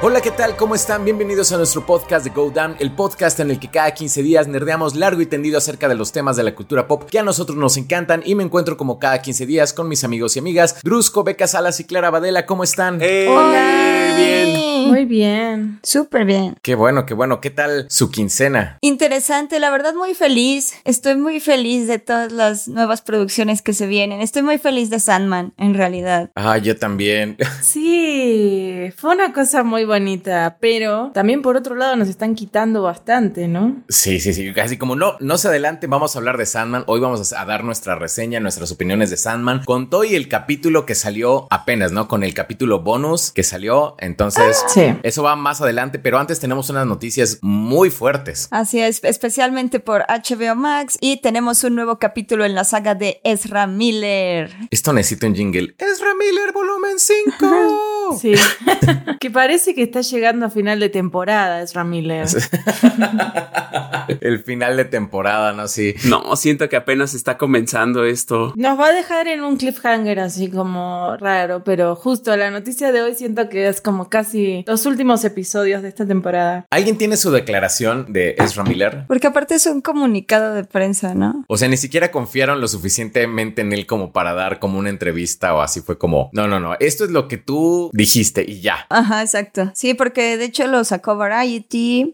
Hola, ¿qué tal? ¿Cómo están? Bienvenidos a nuestro podcast de Go Down, el podcast en el que cada 15 días nerdeamos largo y tendido acerca de los temas de la cultura pop que a nosotros nos encantan y me encuentro como cada 15 días con mis amigos y amigas Drusco, Beca Salas y Clara Badela. ¿Cómo están? Hola. Muy bien. Súper bien. Qué bueno, qué bueno. ¿Qué tal su quincena? Interesante, la verdad muy feliz. Estoy muy feliz de todas las nuevas producciones que se vienen. Estoy muy feliz de Sandman, en realidad. Ah, yo también. Sí, fue una cosa muy bonita, pero también por otro lado nos están quitando bastante, ¿no? Sí, sí, sí. Casi como no, no se adelante, vamos a hablar de Sandman. Hoy vamos a dar nuestra reseña, nuestras opiniones de Sandman con todo y el capítulo que salió apenas, ¿no? Con el capítulo bonus que salió. Entonces, Sí. Eso va más adelante, pero antes tenemos unas noticias muy fuertes. Así es, especialmente por HBO Max y tenemos un nuevo capítulo en la saga de Ezra Miller. Esto necesita un jingle. Ezra Miller, volumen 5. Sí. que parece que está llegando a final de temporada, es Miller. el final de temporada, ¿no? Sí. No, siento que apenas está comenzando esto. Nos va a dejar en un cliffhanger así como raro, pero justo la noticia de hoy siento que es como casi los últimos episodios de esta temporada. ¿Alguien tiene su declaración de Ezra Miller? Porque aparte es un comunicado de prensa, ¿no? O sea, ni siquiera confiaron lo suficientemente en él como para dar como una entrevista o así fue como, no, no, no, esto es lo que tú dijiste y ya. Ajá, exacto. Sí, porque de hecho lo sacó Variety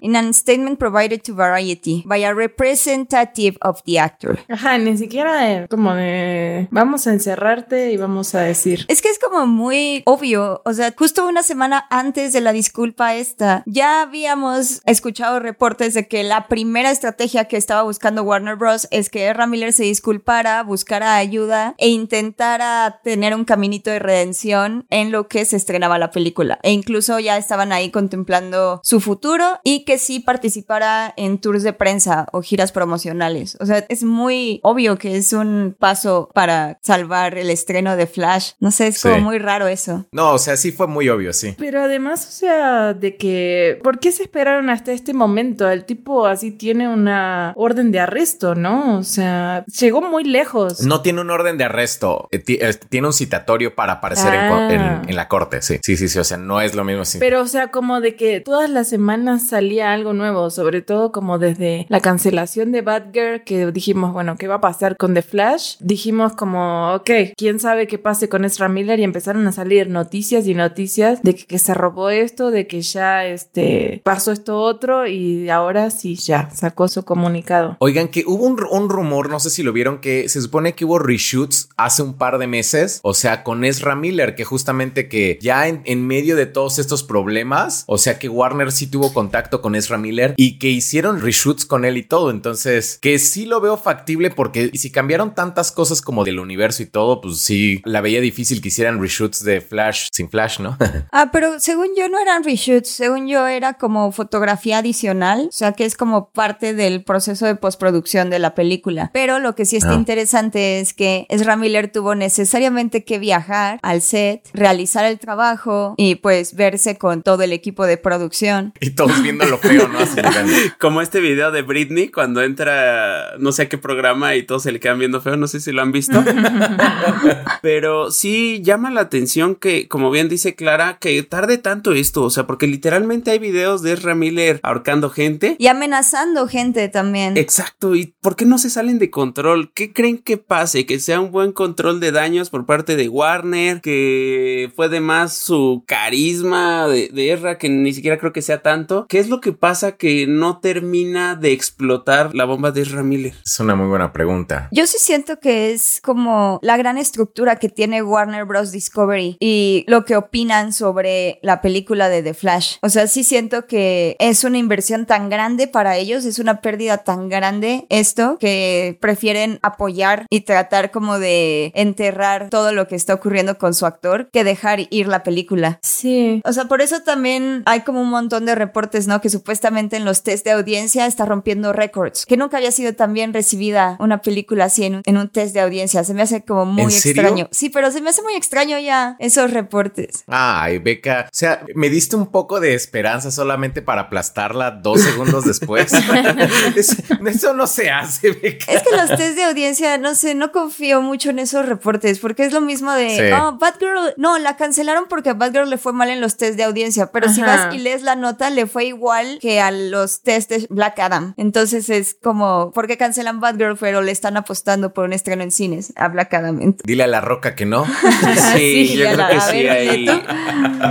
in a statement provided to Variety by a representative of the actor. Ajá, ni siquiera como de vamos a encerrarte y vamos a decir. Es que es como muy obvio, o sea, justo una semana antes de la disculpa esta, ya habíamos escuchado reportes de que la primera estrategia que estaba buscando Warner Bros. es que Ezra Miller se disculpara, buscara ayuda e intentara tener un caminito de redención en lo que se estrenaba la película. E incluso ya estaban ahí contemplando su futuro y que sí participara en tours de prensa o giras promocionales. O sea, es muy obvio que es un paso para salvar el estreno de Flash. No sé, es como Sí. muy raro eso. No, o sea, sí fue muy obvio, sí. Pero además, o sea, de que, ¿por qué se esperaron hasta este momento? El tipo así tiene una orden de arresto, ¿no? O sea, llegó muy lejos. No tiene un orden de arresto, eh, ti- tiene un citatorio para aparecer Ah. en, en la corte, sí. Sí, sí, sí, o sea, no es lo mismo así. Pero, o sea, como de que todas las semanas salía algo nuevo, sobre todo como desde la cancelación de Batgirl, que dijimos, bueno, ¿qué va a pasar con The Flash? Dijimos como, ok, ¿quién sabe qué pase con Ezra Miller? Y empezaron a salir noticias y noticias de que, que se robó esto, de que ya este, pasó esto otro y ahora sí, ya, sacó su comunicado. Oigan, que hubo un, un rumor, no sé si lo vieron, que se supone que hubo reshoots hace un par de meses, o sea, con Ezra Miller, que justamente que ya en, en medio de todos estos problemas, o sea, que Warner sí tuvo contacto con Ezra Miller y que hicieron reshoots con él y todo, entonces, que sí lo veo factible porque si cambiaron tantas cosas como del universo y todo, pues sí, la veía difícil que hicieran reshoots de Flash sin Flash, ¿no? Ah, pero según yo no eran reshoots, según yo era como fotografía adicional, o sea que es como parte del proceso de postproducción de la película. Pero lo que sí está Ah. interesante es que Ezra Miller tuvo necesariamente que viajar al set, realizar el trabajo y pues verse con todo el equipo de producción. y todos viendo lo feo, ¿no? Como este video de Britney cuando entra no sé a qué programa y todos se le quedan viendo feo, no sé si lo han visto. Pero sí llama la atención que, como bien dice Clara, que tarde tanto esto, o sea, porque literalmente hay videos de Ezra Miller ahorcando gente. Y amenazando gente también. Exacto, ¿y por qué no se salen de control? ¿Qué creen que pase? ¿Que sea un buen control de daños por parte de Warner? ¿Que fue de más su carisma de, de Ezra que ni siquiera creo que sea tanto? ¿Qué es lo que pasa que no termina de explotar la bomba de Ezra Miller? Es una muy buena pregunta. Yo sí siento que es como la gran estructura que tiene Warner Bros. Discovery y lo que opinan sobre la película de The Flash. O sea, sí siento que es una inversión tan grande para ellos, es una pérdida tan grande esto que prefieren apoyar y tratar como de enterrar todo lo que está ocurriendo con su actor que dejar ir la película. Sí. O sea, por eso también hay como un montón de reportes, ¿no? Que supuestamente en los test de audiencia está rompiendo récords. Que nunca había sido tan bien recibida una película así en un, en un test de audiencia. Se me hace como muy ¿En serio? extraño. Sí, pero se me hace muy extraño ya esos reportes. Ay, Beca. O sea, me diste un poco de esperanza solamente para aplastarla dos segundos después. Es- eso no se hace, Beca. Es que los test de audiencia, no sé, no confío mucho en esos reportes porque es lo mismo de, Sí. oh, Batgirl, no, la cancelaron porque a Batgirl le fue mal en los test de audiencia, pero si vas y lees la nota, le fue igual que a los test de Black Adam. Entonces es como, ¿por qué cancelan Batgirl pero le están apostando por un estreno en cines a Black Adam? Dile a la roca que no. Sí, Sí, yo creo la- que sí. ver, ahí-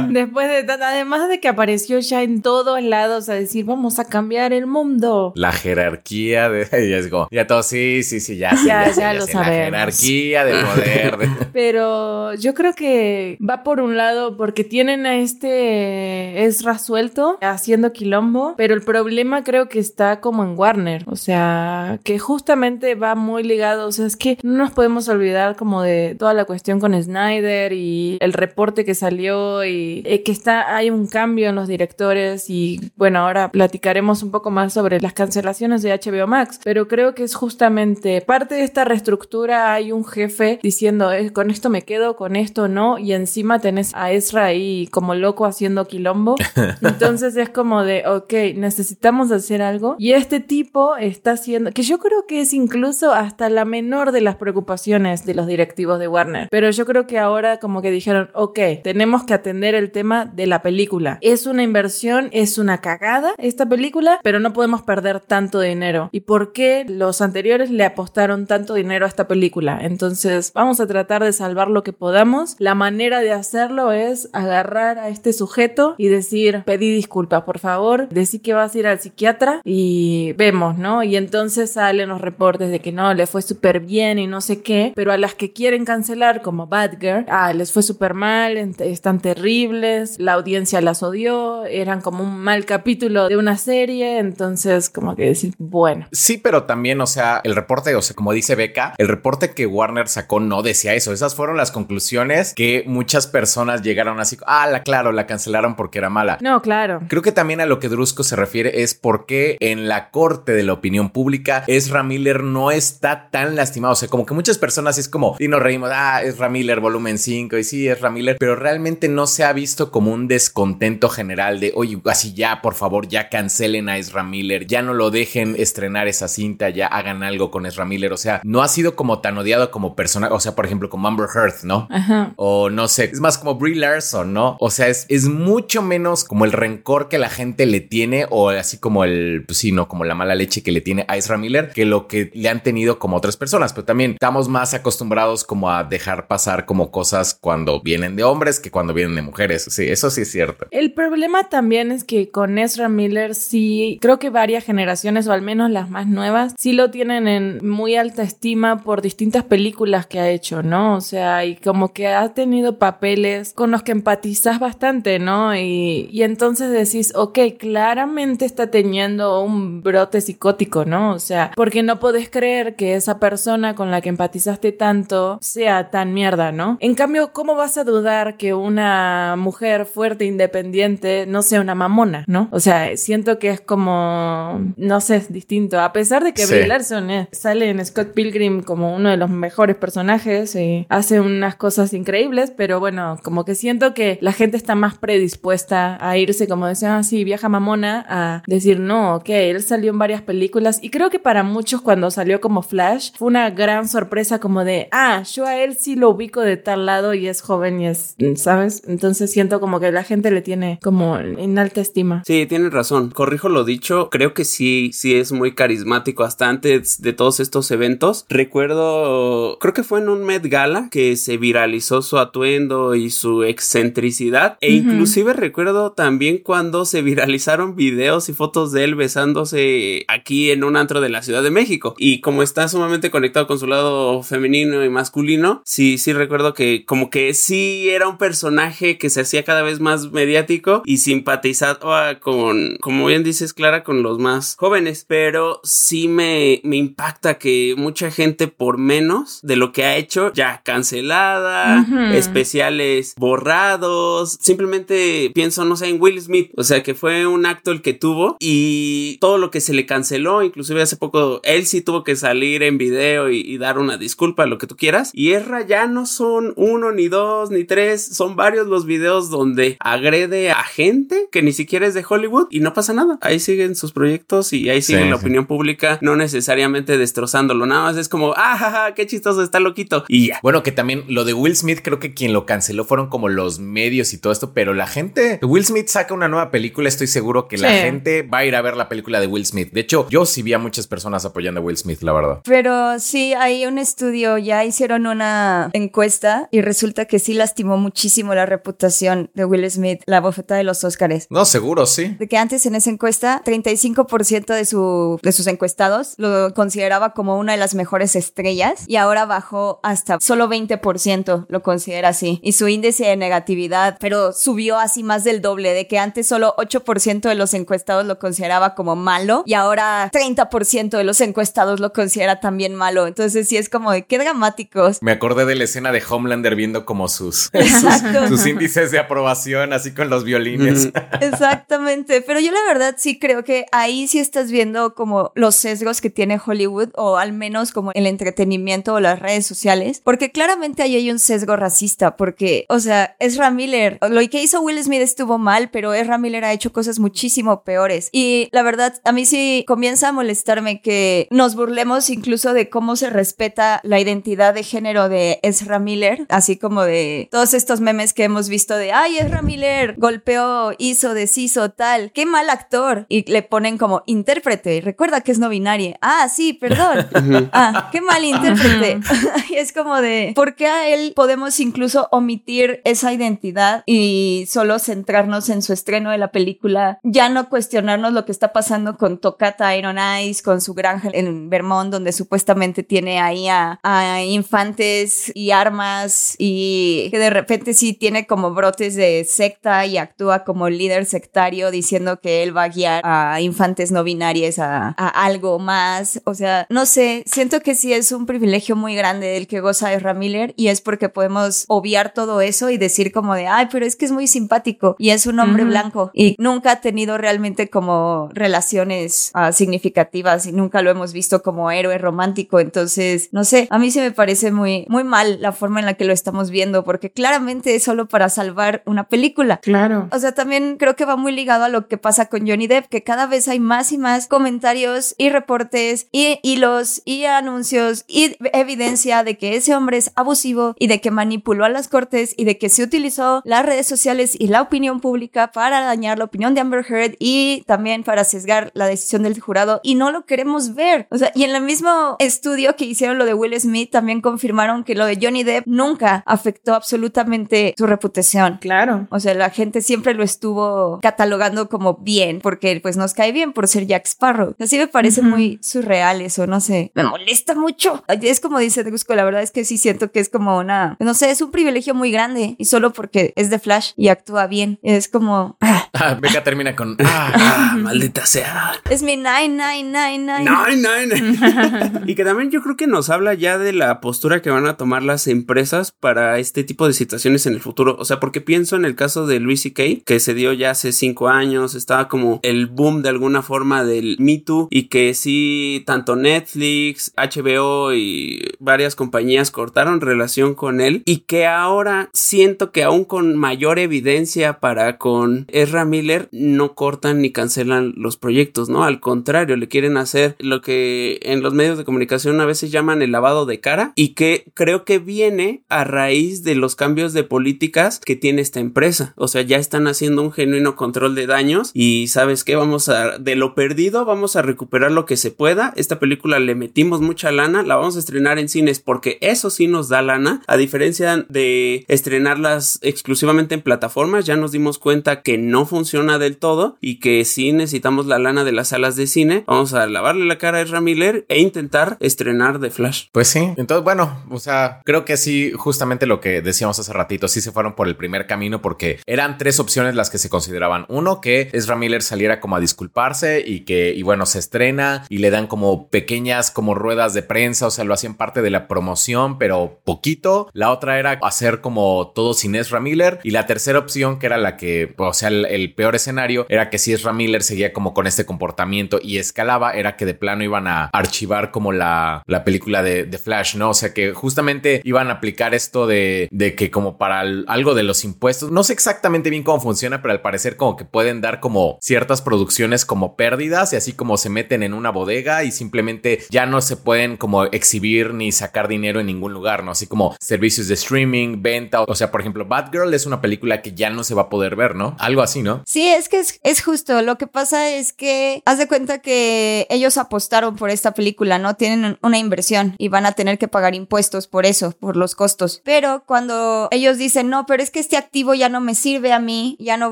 Después de tan- además de que apareció ya en todos lados a decir vamos a cambiar el mundo. La jerarquía de. y es como, ya todo, sí, sí, sí, ya. sí, Ya, sé, ya lo La sabemos. jerarquía de poder. de- Pero yo creo que va por un lado porque tienen a este Ezra suelto haciendo quilombo, pero el problema creo que está como en Warner, o sea, que justamente va muy ligado, o sea, es que no nos podemos olvidar como de toda la cuestión con Snyder y el reporte que salió y eh, que está hay un cambio en los directores y bueno, ahora platicaremos un poco más sobre las cancelaciones de HBO Max, pero creo que es justamente parte de esta reestructura hay un jefe diciendo "Eh, con esto me quedo, con esto no y encima tenés a Ezra ahí como loco haciendo quilombo. Entonces es como de, ok, necesitamos hacer algo y este tipo está haciendo, que yo creo que es incluso hasta la menor de las preocupaciones de los directivos de Warner, pero yo creo que ahora como que dijeron, ok, tenemos que atender el tema de la película. Es una inversión, es una cagada esta película, pero no podemos perder tanto dinero. ¿Y por qué los anteriores le apostaron tanto dinero a esta película? Entonces vamos a tratar de salvar lo que podamos. La manera de hacerlo es agarrar a este sujeto y decir, pedí disculpas, por favor, decí que vas a ir al psiquiatra y vemos, ¿no? Y entonces salen los reportes de que no, le fue súper bien y no sé qué, pero a las que quieren cancelar como Badger, ah, les fue súper mal, están terribles, la audiencia las odió, eran como un mal capítulo de una serie, entonces como que decir, bueno. Sí, pero también, o sea, el reporte, o sea, como dice Beca, el reporte que Warner sacó no decía eso. Esas fueron las conclusiones que muchas personas llegaron así. Ah, la, claro, la cancelaron porque era mala. No, claro. Creo que también a lo que Drusco se refiere es por qué en la corte de la opinión pública Ezra Miller no está tan lastimado. O sea, como que muchas personas es como, y nos reímos, ah, Ezra Miller volumen 5 y sí, Ezra Miller, pero realmente no se ha visto como un descontento general de, oye, así ya, por favor, ya cancelen a Ezra Miller, ya no lo dejen estrenar esa cinta, ya hagan algo con Ezra Miller. O sea, no ha sido como tan odiado como persona, o sea, por ejemplo, como Amber Heard, ¿no? Ajá. O no sé, es más como Brie Larson, ¿no? O sea, es, es mucho menos como el rencor que la gente le tiene o así como el, pues sí, no, como la mala leche que le tiene a Ezra Miller que lo que le han tenido como otras personas. Pero también estamos más acostumbrados como a dejar pasar como cosas cuando vienen de hombres que cuando vienen de mujeres. Sí, eso sí es cierto. El problema también es que con Ezra Miller sí, creo que varias generaciones, o al menos las más nuevas, sí lo tienen en muy alta estima por distintas películas que ha hecho, ¿no? O sea, y como que ha tenido papeles con los que empatizas bastante, ¿no? Y, y entonces decís, ok, claramente está teniendo un brote psicótico, ¿no? O sea, porque no podés creer que esa persona con la que empatizaste tanto sea tan mierda, ¿no? En cambio, ¿cómo vas a dudar que una mujer fuerte, independiente, no sea una mamona, ¿no? O sea, siento que es como, no sé, es distinto. A pesar de que Sí. Brie Larson eh, sale en Scott Pilgrim como uno de los mejores personajes y hace unas cosas increíbles, pero bueno, como que siento que la gente está más predispuesta a irse como decía, ah, sí, vieja mamona, a decir, no, ok, él salió en varias películas y creo que para muchos cuando salió como Flash fue una gran sorpresa como de, ah, yo a él sí lo ubico de tal lado y es joven y es, ¿sabes? Entonces siento como que la gente le tiene como en alta estima. Sí, tienes razón. Corrijo lo dicho. Creo que sí, sí es muy carismático hasta antes de todos estos eventos. Recuerdo, creo que fue en un Met Gala que se viralizó su atuendo y su excentricidad. E inclusive recuerdo también cuando se viralizaron videos y fotos de él besándose aquí en un antro de la Ciudad de México. Y como está sumamente conectado con su lado femenino y masculino, sí, sí recuerdo que como que sí era un personaje que se hacía cada vez más mediático y simpatizaba con, como bien dices Clara, con los más jóvenes. Pero sí me, me impacta que mucha gente por menos de lo que ha hecho ya cancelada, especiales borrados. Simplemente pienso, no sé, en Will Smith. O sea, que fue un acto el que tuvo y todo lo que se le canceló, inclusive hace poco, él sí tuvo que salir en video y, y dar una disculpa, lo que tú quieras. Y Ezra ya no son uno, ni dos, ni tres, son varios los videos donde agrede a gente que ni siquiera es de Hollywood y no pasa nada. Ahí siguen sus proyectos y ahí sigue Sí, la sí. opinión pública, no necesariamente destrozándolo. Nada más es como, ah, jaja, qué chistoso está loquito. Y ya. Bueno, que también lo de Will Smith, creo que quien lo canceló fueron como los medios y todo esto, pero la gente, Will Smith saca una nueva película, estoy seguro que la gente va a ir a ver la película de Will Smith. De hecho, yo sí vi a muchas personas apoyando a Will Smith, la verdad. Pero sí, hay un estudio, ya hicieron una encuesta y resulta que sí lastimó muchísimo la reputación de Will Smith, la bofeta de los Óscares. No, seguro, sí. De que antes en esa encuesta, 35% de, su, de sus encuestados lo consideraba como una de las mejores estrellas y ahora bajó hasta solo 20% lo considera así. Y su índice de negatividad, pero subió así más del doble, de que antes solo 8% de los encuestados lo consideraba como malo y ahora 30% de los encuestados lo considera también malo. Entonces sí es como de qué dramáticos. Me acordé de la escena de Homelander viendo como sus, sus índices de aprobación, así con los violines. Exactamente, pero yo la verdad sí creo que ahí sí estás viendo como los sesgos que tiene Hollywood o al menos como el entretenimiento o las redes sociales, porque claramente ahí hay un sesgo racista, porque, o sea, Ezra Miller, lo que hizo Will Smith estuvo mal, pero Ezra Miller ha hecho cosas muchísimo peores y la verdad a mí sí comienza a molestarme que nos burlemos incluso de cómo se respeta la identidad de género de Ezra Miller, así como de todos estos memes que hemos visto de, ay, Ezra Miller golpeó, hizo, deshizo, tal, qué mal actor. Y le ponen como intérprete, recuerda que es no binaria. Ah, sí, perdón. ah, qué mal intérprete. y es como de, ¿por qué a él podemos incluso omitir esa identidad y solo centrarnos en su estreno de la película? Ya no cuestionarnos lo que está pasando con Tocata Iron Eyes, con su granja en Vermont, donde supuestamente tiene ahí a, a infantes y armas y que de repente sí tiene como brotes de secta y actúa como líder sectario diciendo que él va a guiar a infantes no binarias a, a algo más. O sea, no sé, siento que sí es un privilegio muy grande el que goza Ezra Miller y es porque podemos obviar todo eso y decir como de, ay, pero es que es muy simpático y es un hombre Ujú. blanco y nunca ha tenido realmente como relaciones ah, significativas y nunca lo hemos visto como héroe romántico. Entonces, no sé, a mí sí me parece muy, muy mal la forma en la que lo estamos viendo porque claramente es solo para salvar una película. Claro. O sea, también creo que va muy ligado a lo que pasa con Johnny Depp, que cada vez hay más y más comentarios y reportes y hilos y anuncios y evidencia de que ese hombre es abusivo y de que manipuló a las cortes y de que se utilizó las redes sociales y la opinión pública para dañar la opinión de Amber Heard y también para sesgar la decisión del jurado y no lo queremos ver. O sea, y en el mismo estudio que hicieron lo de Will Smith también confirmaron que lo de Johnny Depp nunca afectó absolutamente su reputación. Claro. O sea, la gente siempre lo estuvo catalogando como bien, porque pues nos cae bien por ser Jack Sparrow. Así me parece muy surreal eso, no sé. Me molesta mucho. Es como dice Gusco, la verdad es que sí siento que es como una, no sé, es un privilegio muy grande y solo porque es de Flash y actúa bien. Es como, ah, Ah, termina con. ah, Ah, maldita sea. es mi nine, nine, nine, nine. Nine, nine. y que también yo creo que nos habla ya de la postura que van a tomar las empresas para este tipo de situaciones en el futuro. O sea, porque pienso en el caso de Luis C.K., que se dio ya hace cinco años, estaba como el boom de alguna forma del Me Too y que sí, tanto Netflix, HBO y varias compañías cortaron relación con él y que ahora siento que aún con mayor evidencia para con Ezra Miller no cortan ni cancelan los proyectos, ¿no? Al contrario, le quieren hacer lo que en los medios de comunicación a veces llaman el lavado de cara y que creo que viene a raíz de los cambios de políticas que tiene esta empresa. O sea, ya están haciendo un genuino control de daños y sabes qué, vamos a, de lo perdido, vamos a recuperar lo que se pueda. Esta película le metimos mucha lana, la vamos a estrenar en cines porque eso sí nos da lana, a diferencia de estrenarlas exclusivamente en plataformas, ya nos dimos cuenta que no funciona del todo y que sí necesitamos la lana de las salas de cine. Vamos a lavarle la cara a Ezra Miller e intentar estrenar The Flash. Pues sí, entonces bueno, o sea, creo que sí, justamente lo que decíamos hace ratito, sí se fueron por el primer camino porque eran tres opciones las que se consideraban. Uno, que Ezra Miller saliera como a disculparse y que, y bueno, se estrena y le dan como pequeñas como ruedas de prensa, o sea, lo hacían parte de la promoción, pero poquito. La otra era hacer como todo sin Ezra Miller y la tercera opción, que era la que, o sea, el, peor escenario, era que si Ezra Miller seguía como con este comportamiento y escalaba, era que de plano iban a archivar como la, la película de, de Flash, ¿no? O sea que justamente iban a aplicar esto de, de que como para algo de los impuestos, no sé exactamente bien cómo funciona, pero al parecer como que pueden dar como ciertas producciones como pérdidas y así como se meten en una bodega y simplemente ya no se pueden como exhibir ni sacar dinero en ningún lugar, ¿no? Así como servicios de streaming venta. O sea, por ejemplo, Batgirl es una película que ya no se va a poder ver, ¿no? Algo así, ¿no? Sí, es que es, es justo. Lo que pasa es que haz de cuenta que ellos apostaron por esta película, ¿no? Tienen una inversión y van a tener que pagar impuestos por eso, por los costos. Pero cuando ellos dicen, no, pero es que este activo ya no me sirve a mí, ya no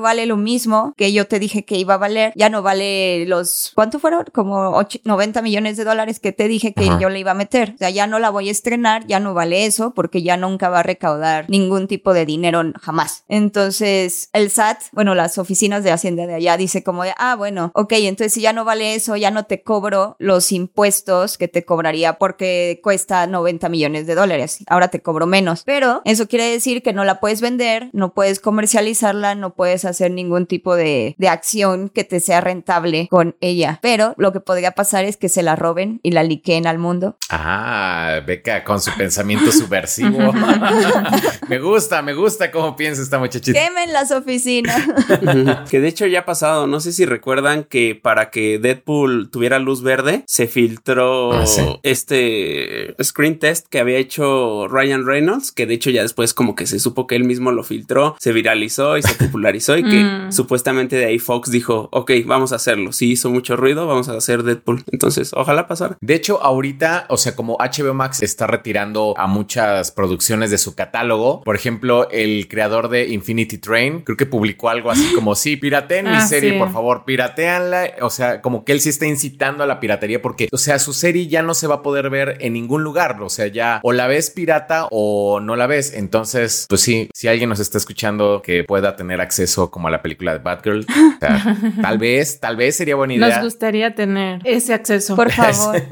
vale lo mismo que yo te dije que iba a valer, ya no vale los, ¿cuánto fueron? Como 90 millones de dólares que te dije que yo le iba a meter. O sea, ya no la voy a estrenar, ya no vale eso porque ya nunca va a recaudar ningún tipo de dinero jamás. Entonces, el SAT, bueno, las oficinas de Hacienda de allá dice como de, ah, bueno, ok, entonces si ya no vale eso, ya no te cobro los impuestos que te cobraría porque cuesta 90 millones de dólares. Ahora te cobro menos. Pero eso quiere decir que no la puedes vender, no puedes comercializarla, no puedes hacer ningún tipo de, de acción que te sea rentable con ella. Pero lo que podría pasar es que se la roben y la liqueen al mundo. Ah, Beca con su pensamiento subversivo. me gusta, me gusta cómo piensa esta muchachita. Quemen las oficinas. que de hecho ya ha pasado, no sé si recuerdan que para que Deadpool tuviera luz verde, se filtró Ah, sí. este screen test que había hecho Ryan Reynolds, que de hecho ya después como que se supo que él mismo lo filtró, se viralizó y se popularizó y que Mm. supuestamente de ahí Fox dijo, ok, vamos a hacerlo. Si hizo mucho ruido, vamos a hacer Deadpool. Entonces, ojalá pasara. De hecho, ahorita, o sea, como HBO Max está retirando a muchas producciones de su catálogo, por ejemplo, el creador de Infinity Train, creo que publicó algo así como, sí, pirateen mi Ah, serie, sí. por favor, pirateanla. O sea, como que él sí está incitando a la piratería porque, o sea, su serie ya no se va a poder ver en ningún lugar. O sea, ya o la ves pirata o no la ves. Entonces, pues sí, si alguien nos está escuchando que pueda tener acceso como a la película de Batgirl, o sea, tal vez, tal vez sería buena idea. Nos gustaría tener ese acceso. Por favor.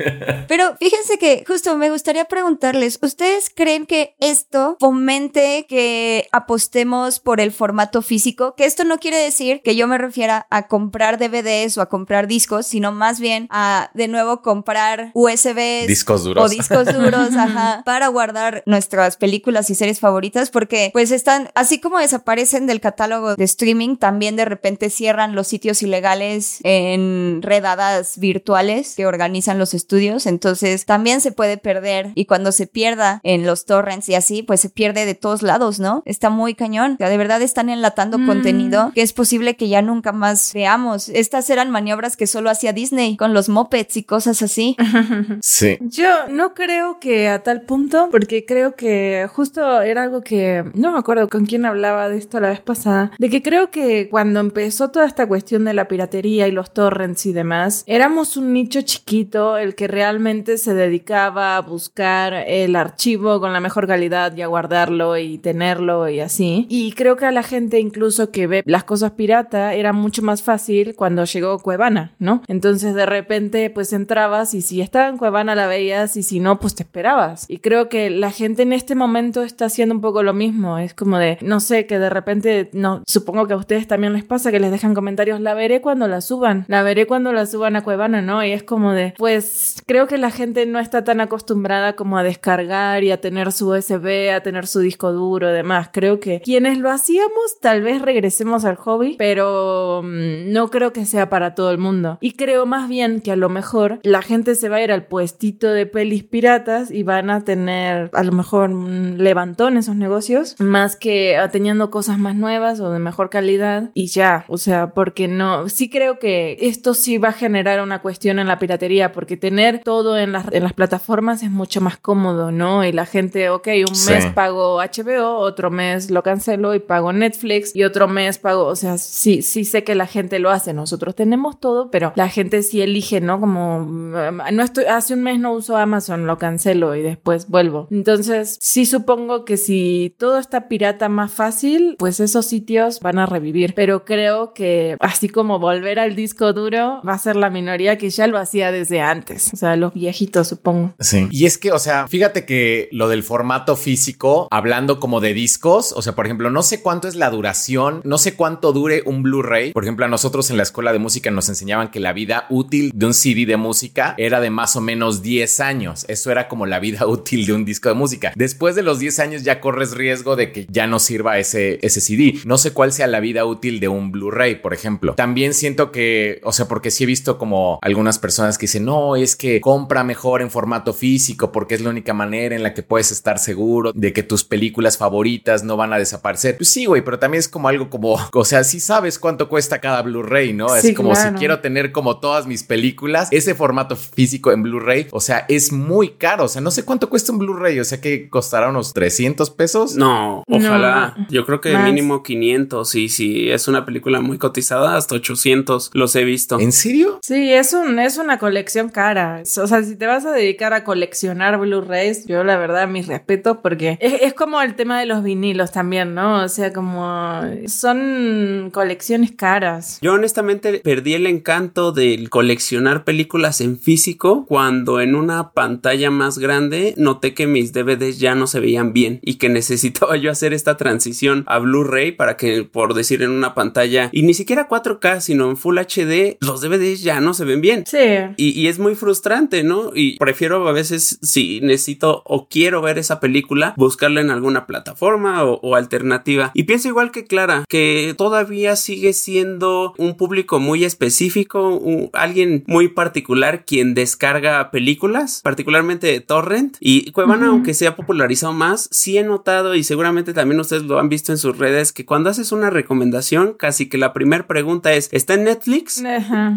Pero fíjense que justo me gustaría preguntarles, ¿ustedes creen que esto fomente que apostemos por el formato físico? Que esto no quiere decir que yo me refiera a comprar DVDs o a comprar discos, sino más bien a de nuevo comprar USBs. Discos duros. O discos duros, ajá, para guardar nuestras películas y series favoritas, porque pues están, así como desaparecen del catálogo de streaming, también de repente cierran los sitios ilegales en redadas virtuales que organizan los estudios, entonces también se puede perder y cuando se pierda en los torrents y así, pues se pierde de todos lados, ¿no? Está muy cañón, o sea, de verdad están enlatando Mm. contenido que es posible que ya nunca más veamos. Estas eran maniobras que solo hacía Disney con los mopeds y cosas así. Sí. Yo no creo que a tal punto, porque creo que justo era algo que no me acuerdo con quién hablaba de esto la vez pasada, de que creo que cuando empezó toda esta cuestión de la piratería y los torrents y demás, éramos un nicho chiquito el que realmente se dedicaba a buscar el archivo con la mejor calidad y a guardarlo y tenerlo y así. Y creo que a la gente incluso que ve las cosas pirata era mucho más fácil cuando llegó Cuevana, ¿no? Entonces de repente pues entrabas y si estaba en Cuevana la veías y si no pues te esperabas. Y creo que la gente en este momento está haciendo un poco lo mismo. Es como de, no sé, que de repente, no, supongo que a ustedes también les pasa que les dejan comentarios, la veré cuando la suban, la veré cuando la suban a Cuevana, ¿no? Y es como de, pues creo que la gente no está tan acostumbrada como a descargar y a tener su USB, a tener su disco duro demás. Creo que quienes lo hacíamos, tal vez regresemos al hobby, pero mm, no creo que sea para todo el mundo. Y creo más bien que a lo mejor la gente se va a ir al puestito de pelis piratas y van a tener a lo mejor un levantón esos negocios, más que ah, teniendo cosas más nuevas o de mejor calidad y ya. O sea, porque no, sí creo que esto sí va a generar una cuestión en la piratería, porque tener todo en las, en las plataformas es mucho más cómodo, ¿no? Y la gente, ok, un Sí. mes pago HBO, otro mes lo cancelo y pago Netflix y otro mes pago, o sea, sí, sí sé que la gente lo hace, nosotros tenemos todo, pero la gente sí elige, ¿no? Como, mm, no estoy, hace un mes no uso Amazon, lo cancelo y después vuelvo. Entonces, sí supongo que si todo está pirata más fácil, pues esos sitios van a revivir, pero creo que así como volver al disco duro va a ser la minoría que ya lo hacía desde antes, o sea, los viejitos supongo. Sí. Y es que, o sea, fíjate que lo del formato físico, hablando como de discos, o sea, por ejemplo, no sé cuánto es la duración, no sé cuánto dure un Blu-ray. Por ejemplo, a nosotros en la escuela de música nos enseñaban que la vida útil de un CD de música era de más o menos 10 años. Eso era como la vida útil de un disco de música. Después de los 10 años ya corres riesgo de que ya no sirva ese, ese CD. No sé cuál sea la vida útil de un Blu-ray, por ejemplo. También siento que, o sea, porque sí he visto como algunas personas que dicen, no, es que compra mejor en formato físico porque es la única manera en la que puedes estar seguro de que tus películas favoritas no van a desaparecer. Pues sí, güey, pero también es como algo como, o sea, si sabes cuánto cuesta cada Blu-ray, ¿no? es como si quiero tener como todas mis películas, ese formato físico en Blu-ray, o sea, es muy caro, o sea, no sé cuánto cuesta un Blu-ray, o sea, que costará unos 300 pesos. No, ojalá. Yo creo que mínimo 500 y si es una película muy cotizada, hasta 800 los he visto. ¿En serio? Sí, es, un, es una colección cara. O sea, si te vas a dedicar a coleccionar Blu-rays, yo la verdad mis respetos porque es, es como el tema de los vinilos también, ¿no? O sea, como son colecciones caras. Yo honestamente perdí el encanto del coleccionar películas en físico cuando en una pantalla más grande noté que mis DVDs ya no se veían bien y que necesitaba yo hacer esta transición a Blu-ray para que, por decir, en una pantalla y ni siquiera 4K, sino en Full HD, los DVDs ya no se ven bien. Sí. Y, y es muy frustrante, ¿no? Y prefiero a veces, si necesito o quiero ver esa película, buscarla en alguna plataforma o, alternativa. Y pienso igual que Clara, que todavía sigue siendo un público muy específico, alguien muy particular quien descarga películas, particularmente de Torrent. Y Cuevana, aunque se ha popularizado más, sí he notado y seguramente también ustedes lo han visto en sus redes que cuando haces una recomendación, casi que la primera pregunta es, ¿está en Netflix?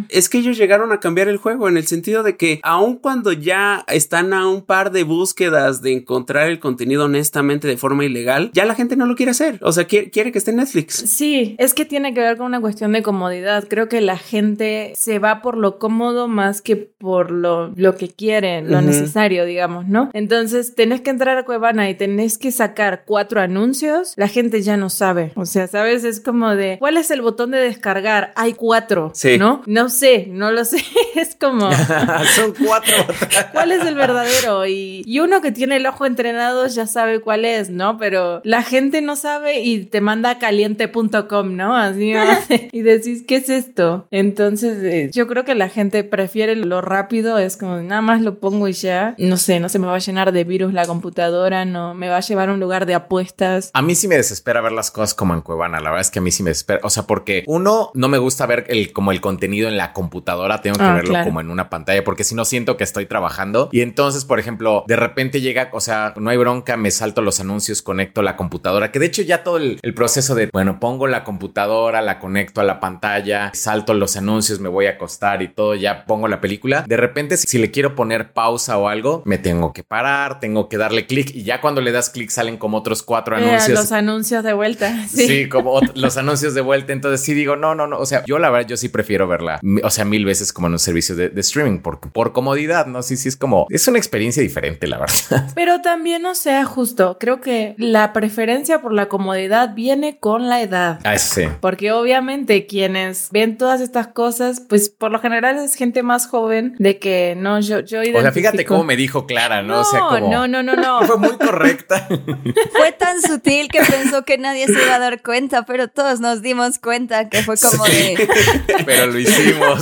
Es que ellos llegaron a cambiar el juego en el sentido de que aun cuando ya están a un par de búsquedas de encontrar el contenido honestamente de forma ilegal, ya la gente no lo quiere hacer. O sea, quiere, quiere que esté en Netflix. Sí, es que tiene que ver con una cuestión de comodidad. Creo que la gente se va por lo cómodo más que por lo, lo que quieren, lo necesario, digamos, ¿no? Entonces, tenés que entrar a Cuevana y tenés que sacar cuatro anuncios, la gente ya no sabe. O sea, ¿sabes? Es como de, ¿cuál es el botón de descargar? Hay cuatro, sí. ¿no? No sé, no lo sé. es como... Son cuatro. ¿Cuál es el verdadero? Y, y uno que tiene el ojo entrenado ya sabe cuál es, ¿no? Pero la gente no sabe y te manda a caliente.com, ¿no? Así, y decís, ¿qué es esto? Entonces, eh, yo creo que la gente prefiere lo rápido, es como nada más lo pongo y ya. No sé, no se me va a llenar de virus la computadora, no me va a llevar a un lugar de apuestas. A mí sí me desespera ver las cosas como en Cuevana, la verdad es que a mí sí me desespera, o sea, porque uno, no me gusta ver el, como el contenido en la computadora, tengo que ah, verlo como en una pantalla, porque si no siento que estoy trabajando. Y entonces, por ejemplo, de repente llega, o sea, no hay bronca, me salto los anuncios, conecto la computadora, que de hecho ya todo el, el proceso de, bueno, pongo la computadora, la conecto a la pantalla, salto los anuncios, me voy a acostar y todo, ya pongo la película. De repente, si le quiero poner pausa o algo, me tengo que parar, tengo que darle clic y ya cuando le das clic salen como otros cuatro eh, anuncios. Los anuncios de vuelta. Sí, como los anuncios de vuelta. Entonces sí digo, no, no, no. O sea, yo la verdad, yo sí prefiero verla, o sea, mil veces como en un servicio de, streaming, porque por comodidad, ¿no? Sí, sí, es como, es una experiencia diferente, la verdad. Pero también no sea justo. Creo que la preferencia por la comodidad viene con la edad. Ah, sí. Porque obviamente quienes ven todas estas cosas, pues por lo general es gente más joven de que no, yo, yo identifico... O sea, fíjate cómo me dijo Clara, ¿no? No, o sea, como... no, no, no, no. Fue muy correcta. fue tan sutil que pensó que nadie se iba a dar cuenta, pero todos nos dimos cuenta que fue como de... pero lo hicimos.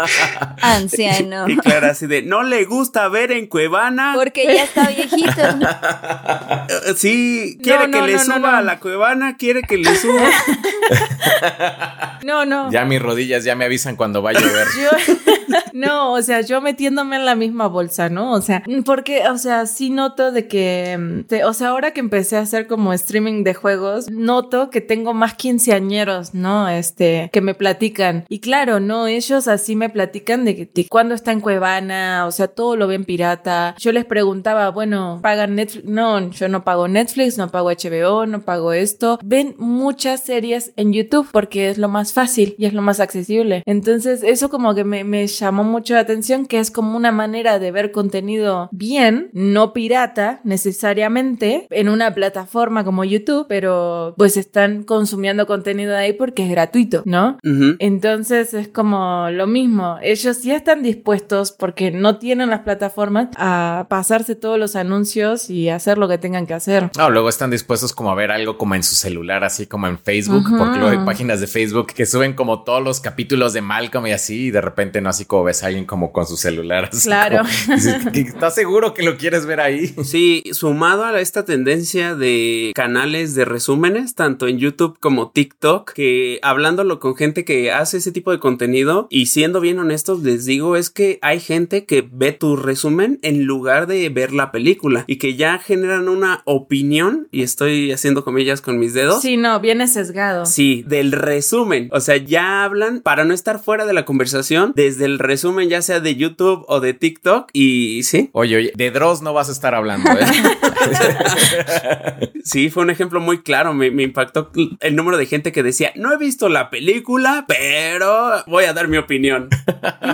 Anciano. Y Clara así de, no le gusta ver en Cuevana. Porque ya está viejito. sí, quiere que le suba a la Cuevana, quiere que le suba. no, no. Ya mis rodillas ya me avisan cuando va a llover. no, o sea, yo metiéndome en la misma bolsa, ¿no? O sea, porque, o sea, sí noto de que, mm, o sea, ahora que empecé a hacer como streaming de juegos, noto que tengo más quinceañeros, ¿no? Este, que me platican. Y claro, no, ellos así me platican de, de cuándo está en Cuevana, o sea, todo lo ven pirata. Yo les preguntaba, bueno, ¿pagan Netflix? No, yo no pago Netflix, no pago HBO, no pago esto. Ven muchas series en YouTube porque es lo más fácil y es lo más accesible. Entonces, eso como que me, me llamó mucho la atención, que es como una manera de ver contenido bien, no pirata necesariamente, en una plataforma como YouTube, pero pues están consumiendo contenido ahí porque es gratuito, ¿no? Entonces es como lo mismo. Ellos ya están dispuestos porque no tienen las plataformas a pasarse todos los anuncios y hacer lo que tengan que hacer. No, luego están dispuestos como a ver algo como en su celular, así como en Facebook, porque luego hay páginas de Facebook que suben como todos los capítulos de Malcolm y así, y de repente no así como ves a alguien como con su celular. así Claro. como- dices, ¿Estás seguro que lo quieres ver ahí? Sí, sumado a esta tendencia de canales de resúmenes, tanto en YouTube como TikTok, que hablándolo con gente que hace ese tipo de contenido y siendo bien honestos, les digo es que hay gente que ve tu resumen en lugar de ver la película y que ya generan una opinión, y estoy haciendo comillas con mis dedos. Sí, no, viene sesgado. Sí, del resumen. O sea, ya hablan para no estar fuera de la conversación desde el resumen, ya sea de YouTube o de TikTok. Y sí, Oye, oye, de Dross no vas a estar hablando, ¿eh? sí, fue un ejemplo muy claro. Me, me impactó el número de gente que decía: No he visto la película, pero voy a dar mi opinión.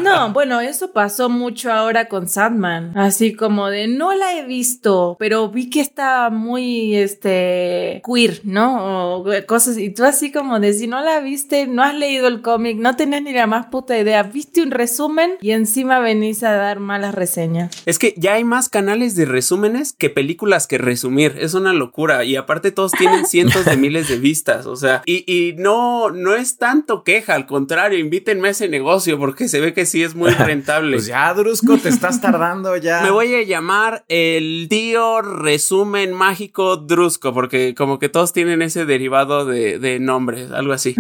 No, bueno, eso pasó mucho ahora con Sandman. Así como de no la he visto, pero vi que está muy este queer, ¿no? O cosas. Y tú así como de si no la viste, no has leído el cómic, no tenés ni la más puta idea. Viste un resumen y encima venís a dar malas reseñas. Es que ya hay más canales de resúmenes que películas que resumir. Es una locura. Y aparte, todos tienen cientos de miles de vistas. O sea, y, y no, no es tanto queja. Al contrario, invítenme a ese negocio porque se ve que sí es muy rentable. Pues ya, Drusco, te estás tardando ya. Me voy a llamar el tío resumen mágico Drusco, porque como que todos tienen ese derivado de, de nombre, algo así.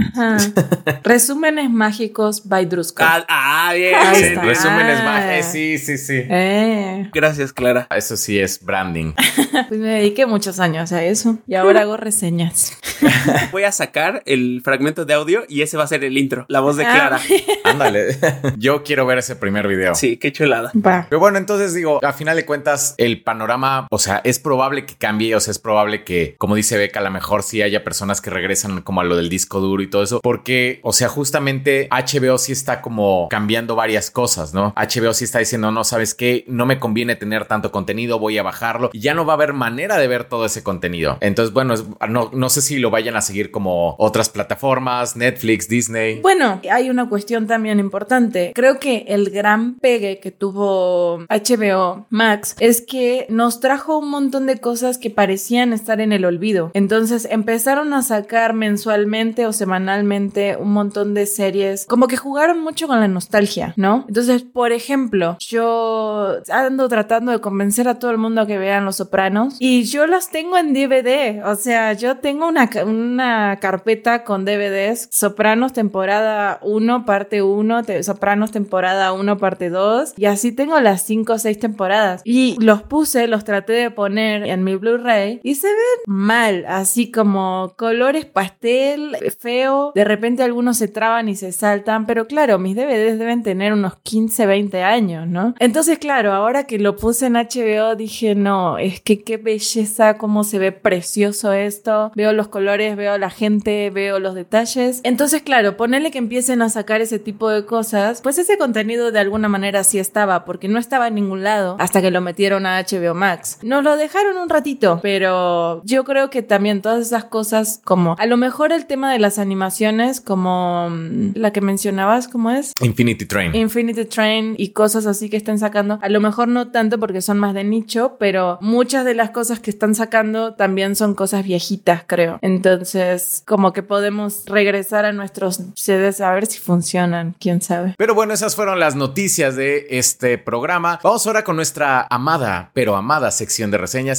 Resúmenes mágicos by Drusco. Ah, ah, bien. Ahí Sí, está. resúmenes Ah. más. sí, sí, sí. Eh, Gracias, Clara. Eso sí es branding. pues me dediqué muchos años a eso y ahora hago reseñas. Voy a sacar el fragmento de audio y ese va a ser el intro, la voz de Ah. Clara. Ándale. Yo quiero ver ese primer video. Sí, qué chulada. Va. Pero bueno, entonces digo, a final de cuentas, el panorama, o sea, es probable que cambie, o sea, es probable que, como dice Beca, a lo mejor sí haya personas que regresan como a lo del disco duro y todo eso, porque, o sea, justamente HBO sí está como cambiando varias cosas, ¿no? HBO sí está diciendo, no, sabes qué, no me conviene tener tanto contenido, voy a bajarlo y ya no va a haber manera de ver todo ese contenido. Entonces, bueno, no, no sé si lo vayan a seguir como otras plataformas, Netflix, Disney. Bueno, hay una cuestión también importante. Creo que el gran pegue que tuvo HBO Max es que nos trajo un montón de cosas que parecían estar en el olvido. Entonces empezaron a sacar mensualmente o semanalmente un montón de series, como que jugaron mucho con la nostalgia, ¿no? Entonces, por ejemplo, yo ando tratando de convencer a todo el mundo a que vean Los Sopranos y yo los tengo en DVD. O sea, yo tengo una, una carpeta con DVDs. Sopranos temporada 1, parte 1, te- Sopranos temporada 1, parte 2. Y así tengo las 5 o 6 temporadas. Y los puse, los traté de poner en mi Blu-ray y se ven mal, así como colores pastel, feo. De repente algunos se traban y se saltan, pero claro, mis DVDs deben tener unos 15, 20 años, ¿no? Entonces, claro, ahora que lo puse en HBO dije, no, es que qué belleza, cómo se ve precioso esto. Veo los colores, veo la gente, veo los detalles. Entonces, claro, ponerle que empiecen a sacar ese tipo de cosas, pues ese contenido de alguna manera sí estaba, porque no estaba en ningún lado hasta que lo metieron a HBO Max. Nos lo dejaron un ratito, pero yo creo que también todas esas cosas, como a lo mejor el tema de las animaciones, como mm, la que mencionabas, ¿cómo es? Infinity Train. Infinity Train y cosas así que estén sacando. A lo mejor no tanto porque son más de nicho, pero muchas de las cosas que están sacando también son cosas viejitas, creo. Entonces, como que podemos regresar a nuestros CDs a ver si funcionan, quién sabe. Pero bueno, esas fueron las noticias de este programa. Vamos ahora con nuestra amada, pero amada sección de reseñas.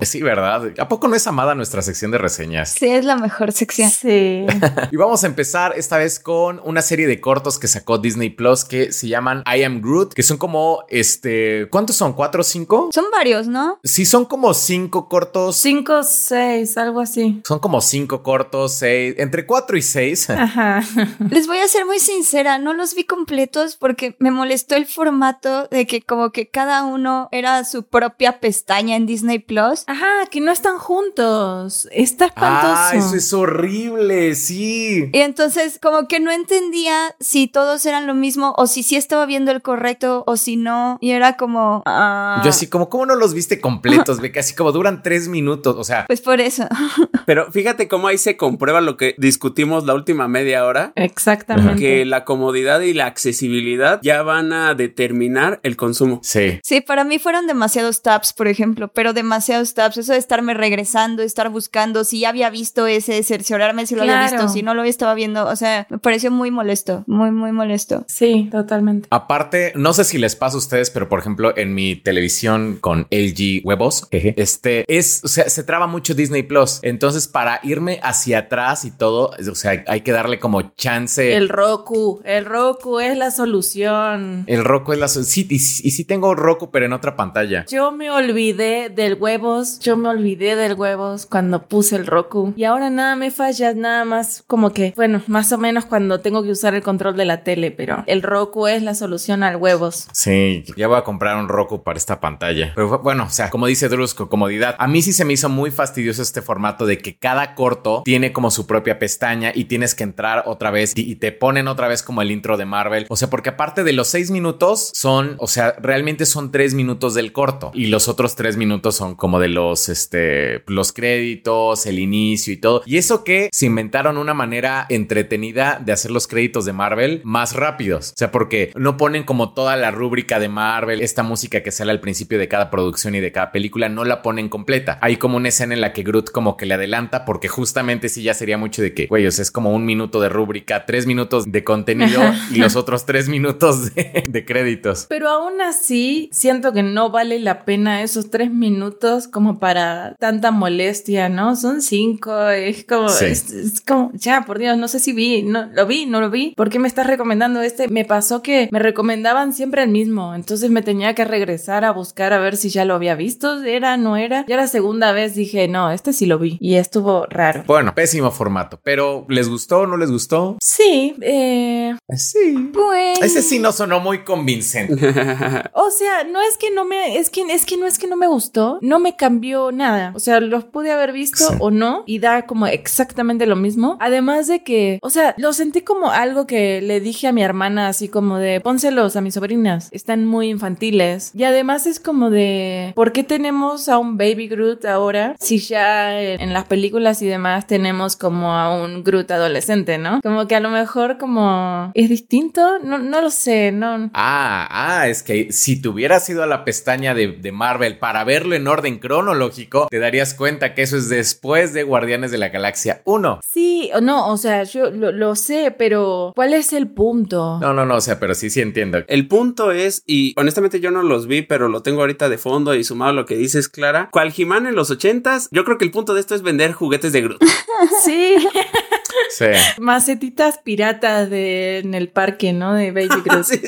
Sí, ¿verdad? ¿A poco no es amada nuestra sección de reseñas? Sí, es la mejor sección. Sí. Y vamos a empezar esta vez con una serie de cortos que sacó Disney Plus que se llaman I Am Groot, que son como, este, ¿cuántos son? ¿Cuatro o cinco? Son varios, ¿no? Sí, son como cinco cortos. Cinco, seis, algo así. Son como cinco cortos, seis, entre cuatro y seis. Ajá. Les voy a ser muy sincera, no los vi completos porque me molestó el formato de que como que cada uno era su propia pestaña en Disney Plus. Ajá, que no están juntos. Está espantoso. Ah, eso es horrible, sí. Y entonces como que no entendía si todos eran lo mismo o si sí estaba viendo el correcto o si no. Y era como... ah, Yo así como, ¿cómo no los viste completos? Ve que así como duran tres minutos, o sea, Pues por eso. Pero fíjate cómo ahí se comprueba lo que discutimos la última media hora. Exactamente. Que la comodidad y la accesibilidad ya van a determinar el consumo. Sí. Sí, para mí fueron demasiados tabs, por ejemplo, pero demasiados tabs. Eso de estarme regresando, estar buscando, si ya había visto ese, cerciorarme si lo había visto, si no lo estaba viendo. O sea, me pareció muy molesto, muy, muy molesto. Sí, totalmente. Aparte, no sé si les pasa a ustedes, pero por ejemplo, en mi televisión con LG huevos, jeje, este es, o sea, se traba mucho Disney Plus. Entonces, para irme hacia atrás y todo, o sea, hay que darle como chance. El Roku, el Roku es la solución. El Roku es la. so- Sí, y, y sí tengo Roku, pero en otra pantalla. Yo me olvidé del huevos, yo me olvidé del huevos cuando puse el Roku y ahora nada me falla, nada más como que, bueno, más o menos cuando tengo que usar el control de la tele, pero el Roku es la solución al huevos. Sí, ya voy a comprar un Roku para esta pantalla. Pero bueno, o sea, como dice Drusco, comodidad. A mí sí se me hizo muy fastidioso este formato de que cada corto tiene como su propia pestaña y tienes que entrar otra vez y te ponen otra vez como el intro de Marvel. O sea, porque aparte de los seis minutos son, o sea, realmente son tres minutos del corto y los otros tres minutos son como de los, este, los créditos, el inicio y todo. Y eso que se inventaron una manera entretenida de hacer los créditos de Marvel más rápidos. O sea, porque no ponen como toda la rúbrica de Marvel, esta música que sale al principio de cada producción y de cada película, no la ponen completa. Hay como una escena en la que Groot como que le adelanta porque justamente sí ya sería mucho de que, güey, o sea, es como un minuto de rúbrica, tres minutos de contenido y los otros tres minutos de, de créditos. Pero aún así, siento que no vale la pena esos tres minutos como para tanta molestia, ¿no? Son cinco, es como, Sí. es, es como, ya, por Dios, no sé si vi, no, lo vi, no lo vi. ¿Por qué me estás recomendando este? Me pasó que me recomendaban siempre el mismo, entonces me tenía que regresar a buscar a ver si ya lo había visto, era, no era. Ya la segunda vez dije, no, este sí lo vi y estuvo raro. Bueno, pésimo formato, pero ¿les gustó o no les gustó? Sí, eh, Sí. Pues. Ese sí no sonó muy convincente. O sea, no es que no me, es que, es que no es que no me gustó, no me cambió nada. O sea, los pude haber visto Sí. o no y da como exactamente lo mismo. Además de que, o sea, lo sentí como algo que le dije a mi hermana, así como de pónselos a mis sobrinas, están muy infantiles. Y además es como de, ¿por qué tenemos a un Baby Groot ahora si ya en, las películas y demás tenemos como a un Groot adolescente, ¿no? Como que a lo mejor como es distinto, no, no lo sé, no. Ah, ah, es que si te hubieras ido a la pestaña de, de Marvel para verlo en orden cronológico, te darías cuenta que eso es después de Guardianes de la Galaxia 1. Sí, o no, o sea, yo lo, lo sé, pero ¿cuál es el punto? No, no, no, o sea, pero sí, sí entiendo. El punto es, y honestamente yo no los vi, pero lo tengo ahorita de fondo y sumado a lo que dices, Clara. Cual He-Man en los ochentas, yo creo que el punto de esto es vender juguetes de Groot. Sí, Sí. macetitas piratas de, en el parque, ¿no? De Baby Groot. sí.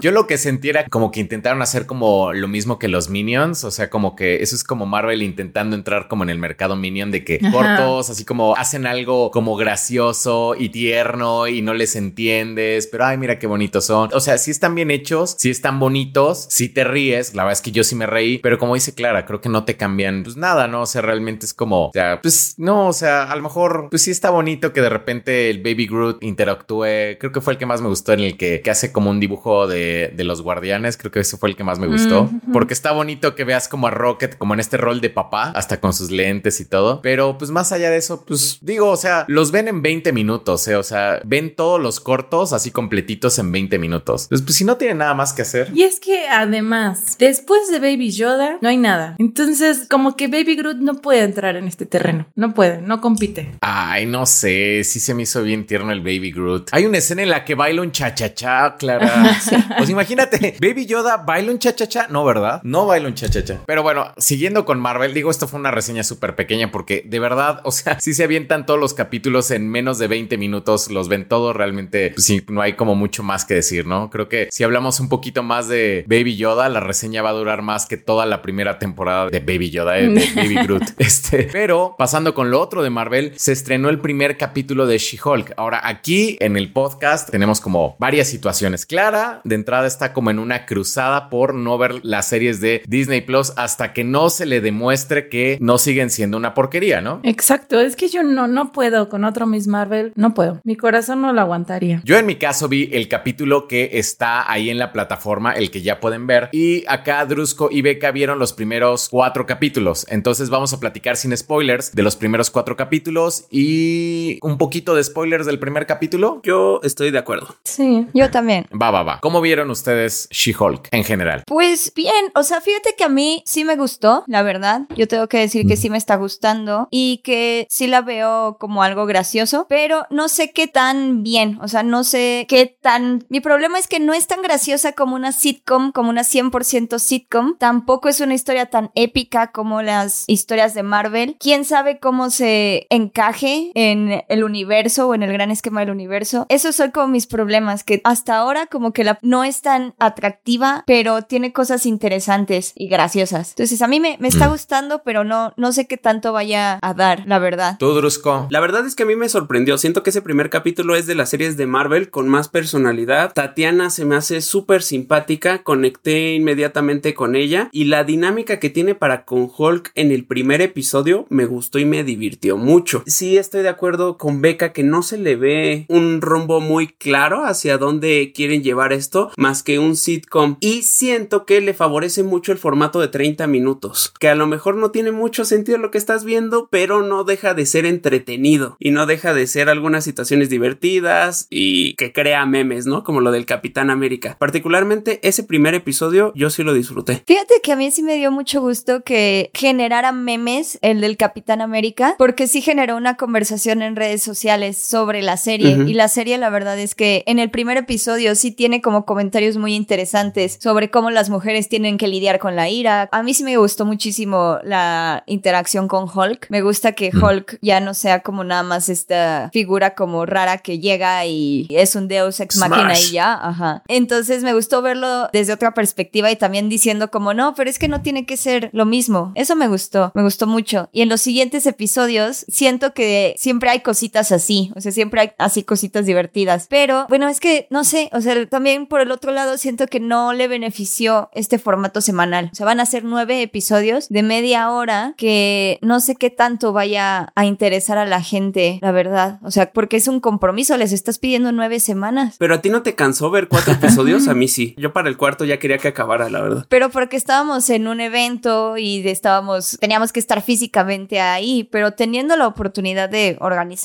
Yo lo que sentí era como que intentaron hacer como lo mismo que los Minions, o sea, como que eso es como Marvel intentando entrar como en el mercado Minion de que Ajá. cortos, así como hacen algo como gracioso y tierno y no les entiendes, pero ay, mira qué bonitos son. O sea, sí están bien hechos, sí están bonitos, sí te ríes, la verdad es que yo sí me reí, pero como dice Clara, creo que no te cambian pues nada, ¿no? O sea, realmente es como, o sea, pues no, o sea, a lo mejor pues sí está bonito que de repente el Baby Groot interactúe, creo que fue el que más me gustó en el que, que hace como un dibujo de, de los guardianes, creo que ese fue el que más me gustó, Ujú. porque está bonito que veas como a Rocket como en este rol de papá, hasta con sus lentes y todo, pero pues más allá de eso, pues digo, o sea, los ven en 20 minutos, eh, o sea, ven todos los cortos así completitos en 20 minutos. Entonces, pues si no tienen nada más que hacer. Y es que además, después de Baby Yoda, no hay nada. Entonces, como que Baby Groot no puede entrar en este terreno. No puede, no compite. Ay, no sé, sí se me hizo bien tierno el Baby Groot. Hay una escena en la que baila un cha-cha-cha, Clara. Pues imagínate, Baby Yoda baila un cha-cha-cha. No, ¿verdad? No baila un cha-cha-cha. Pero bueno, siguiendo con Marvel, digo, esto fue una reseña súper pequeña porque de verdad, o sea, si se avientan todos los capítulos en menos de 20 minutos, los ven todos, realmente, pues sí, no hay como mucho más que decir, ¿no? Creo que si hablamos un poquito más de Baby Yoda, la reseña va a durar más que toda la primera temporada de Baby Yoda, eh, de Baby Groot. Este, pero pasando con lo otro de Marvel, se estrenó el primer capítulo de She-Hulk. Ahora, aquí en el podcast tenemos como varias situaciones. Clara, de entrada, está como en una cruzada por no ver las series de Disney Plus hasta que no se le demuestre que no siguen siendo una porquería, ¿no? Exacto, es que yo no, no puedo con otro Miss Marvel, no puedo. Mi corazón no lo aguantaría. Yo en mi caso vi el capítulo que está ahí en la plataforma, el que ya pueden ver, y acá Drusco y Beca vieron los primeros cuatro capítulos. Entonces vamos a platicar sin spoilers de los primeros cuatro capítulos y un poquito de spoilers del primer capítulo. Yo estoy de acuerdo. Sí. Yo también. Va, va, va. ¿Cómo vieron ustedes She-Hulk en general? Pues bien, o sea, fíjate que a mí sí me gustó, la verdad. Yo tengo que decir que sí me está gustando y que sí la veo como algo gracioso, pero no sé qué tan bien, o sea, no sé qué tan... Mi problema es que no es tan graciosa como una sitcom, como una 100% sitcom. Tampoco es una historia tan épica como las historias de Marvel. ¿Quién sabe cómo se encaje en el universo o en el gran esquema del universo? Esos son como mis problemas, que hasta ahora como que la no es tan atractiva, pero tiene cosas interesantes y graciosas. Entonces a mí me, me está Mm. gustando, pero no, no sé qué tanto vaya a dar, la verdad. ¿Tú, Drusco? La verdad es que a mí me sorprendió. Siento que ese primer capítulo es de las series de Marvel con más personalidad. Tatiana se me hace súper simpática. Conecté inmediatamente con ella. Y la dinámica que tiene para con Hulk en el primer episodio me gustó y me divirtió mucho. Sí, estoy de acuerdo con Beca que no se le ve un rumbo muy claro hacia dónde quieren llevar esto, más que un sitcom. Y siento que le favorece mucho el formato de 30 minutos. Que a lo mejor no tiene mucho sentido lo que estás viendo, pero no deja de ser entretenido y no deja de ser algunas situaciones divertidas y que crea memes, ¿no? Como lo del Capitán América. Particularmente ese primer episodio yo sí lo disfruté. Fíjate que a mí sí me dio mucho gusto que generara memes el del Capitán América, porque sí generó una conversación en redes sociales sobre la serie. Y la serie, la verdad es que en el primer episodio sí tiene como comentarios muy interesantes sobre cómo las mujeres tienen que lidiar con la ira. A mí sí me gustó muchísimo la interacción con Hulk. Me gusta que. Hulk ya no sea como nada más esta figura como rara que llega y es un deus ex machina Smash. y ya, ajá. Entonces me gustó verlo desde otra perspectiva y también diciendo como no, pero es que no tiene que ser lo mismo. Eso me gustó, me gustó mucho. Y en los siguientes episodios siento que siempre hay cositas así, o sea, siempre hay así cositas divertidas. Pero bueno, es que no sé, o sea, también por el otro lado siento que no le benefició este formato semanal. O sea, van a ser nueve episodios de media hora que no sé qué tanto vaya a interesar a la gente, la verdad. O sea, porque es un compromiso, les estás pidiendo nueve semanas. Pero a ti no te cansó ver cuatro episodios, a mí sí. Yo para el cuarto ya quería que acabara, la verdad. Pero porque estábamos en un evento y estábamos, teníamos que estar físicamente ahí, pero teniendo la oportunidad de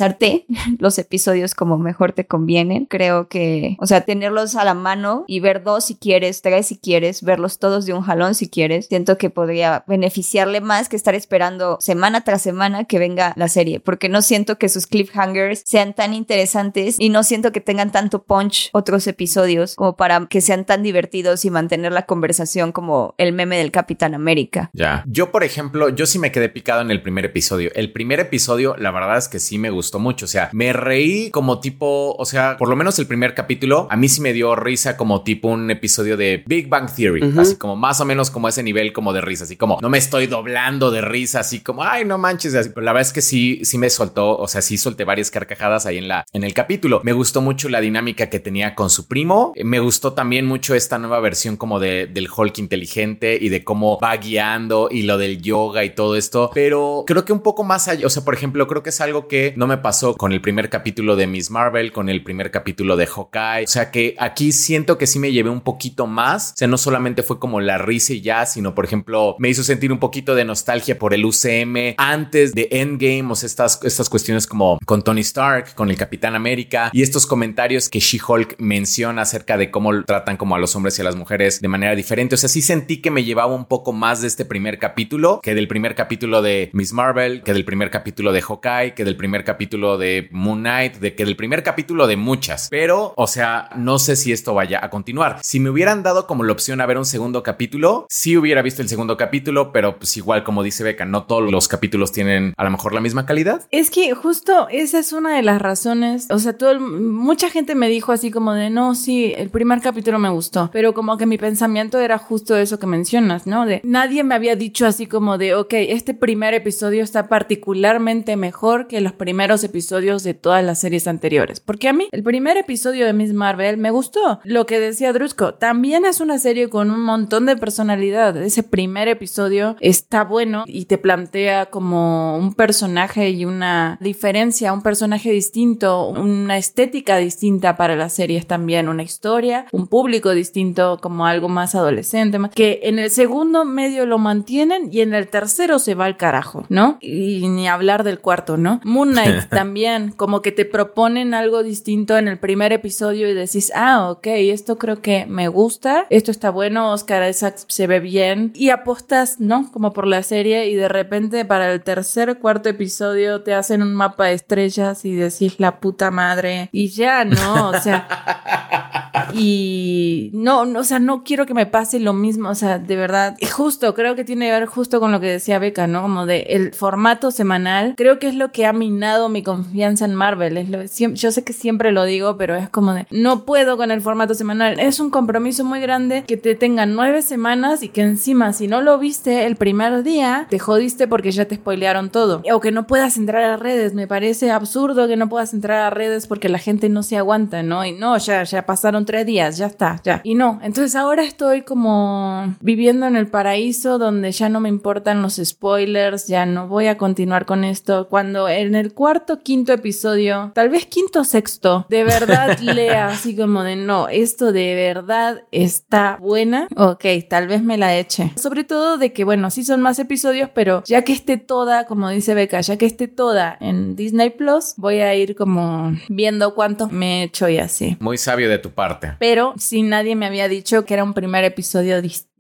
organizarte los episodios como mejor te convienen, creo que, o sea, tenerlos a la mano y ver dos si quieres, tres si quieres, verlos todos de un jalón si quieres, siento que podría beneficiarle más que estar esperando semana tras semana que venga la serie, porque no siento que sus cliffhangers sean tan interesantes y no siento que tengan tanto punch otros episodios como para que sean tan divertidos y mantener la conversación como el meme del Capitán América. Ya. Yo, por ejemplo, yo sí me quedé picado en el primer episodio. El primer episodio, la verdad es que sí me gustó mucho. O sea, me reí como tipo, o sea, por lo menos el primer capítulo, a mí sí me dio risa como tipo un episodio de Big Bang Theory. Así como más o menos como ese nivel como de risa. Así como no me estoy doblando de risa, así como, ay, no manches. Así. Pero la verdad es que sí, sí me soltó, o sea, sí solté varias carcajadas ahí en la, en el capítulo. Me gustó mucho la dinámica que tenía con su primo. Me gustó también mucho esta nueva versión como de, del Hulk inteligente y de cómo va guiando y lo del yoga y todo esto. Pero creo que un poco más allá, o sea, por ejemplo, creo que es algo que no me pasó con el primer capítulo de Miss Marvel, con el primer capítulo de Hawkeye. O sea, que aquí siento que sí me llevé un poquito más. O sea, no solamente fue como la risa y ya, sino, por ejemplo, me hizo sentir un poquito de nostalgia por el UCM antes de Endgame, o sea, estas, estas cuestiones como con Tony Stark, con el Capitán América y estos comentarios que She-Hulk menciona acerca de cómo tratan como a los hombres y a las mujeres de manera diferente. O sea, sí sentí que me llevaba un poco más de este primer capítulo que del primer capítulo de Miss Marvel, que del primer capítulo de Hawkeye, que del primer capítulo de Moon Knight, de que del primer capítulo de muchas. Pero, o sea, no sé si esto vaya a continuar. Si me hubieran dado como la opción a ver un segundo capítulo, sí hubiera visto el segundo capítulo, pero pues igual como dice Beca, no todos los capítulos tienen a lo mejor la misma calidad. Es que justo esa es una de las razones, o sea, todo el- mucha gente me dijo así como de, no, sí, el primer capítulo me gustó, pero como que mi pensamiento era justo eso que mencionas, ¿no? De nadie me había dicho así como de, ok, este primer episodio está particularmente mejor que los primeros primeros episodios de todas las series anteriores. Porque a mí, el primer episodio de Miss Marvel me gustó. Lo que decía Drusco, también es una serie con un montón de personalidad. Ese primer episodio está bueno y te plantea como un personaje y una diferencia, un personaje distinto, una estética distinta para las series también, una historia, un público distinto como algo más adolescente, que en el segundo medio lo mantienen y en el tercero se va al carajo, ¿no? Y ni hablar del cuarto, ¿no? Moon Knight también, como que te proponen algo distinto en el primer episodio y decís, ah, ok, esto creo que me gusta, esto está bueno, Oscar Isaac se ve bien y apostas, ¿no? Como por la serie y de repente para el tercer, cuarto episodio te hacen un mapa de estrellas y decís la puta madre y ya, ¿no? O sea... Y no, no, o sea, no quiero que me pase lo mismo, o sea, de verdad, y justo, creo que tiene que ver justo con lo que decía Beca, ¿no? Como de el formato semanal, creo que es lo que ha minado mi confianza en Marvel, es lo, yo sé que siempre lo digo, pero es como de, no puedo con el formato semanal, es un compromiso muy grande que te tengan nueve semanas y que encima, si no lo viste el primer día, te jodiste porque ya te spoilearon todo, o que no puedas entrar a redes, me parece absurdo que no puedas entrar a redes porque la gente no se aguanta, ¿no? Y no, ya, ya pasaron tres días, ya está, ya. Y no, entonces ahora estoy como viviendo en el paraíso donde ya no me importan los spoilers, ya no voy a continuar con esto. Cuando en el cuarto, quinto episodio, tal vez quinto, sexto, de verdad lea así como de no, esto de verdad está buena, ok, tal vez me la eche. Sobre todo de que, bueno, sí son más episodios, pero ya que esté toda, como dice Beca, ya que esté toda en Disney Plus, voy a ir como viendo cuántos me he hecho y así. Muy sabio de tu parte. Pero si nadie me había dicho que era un primer episodio distinto.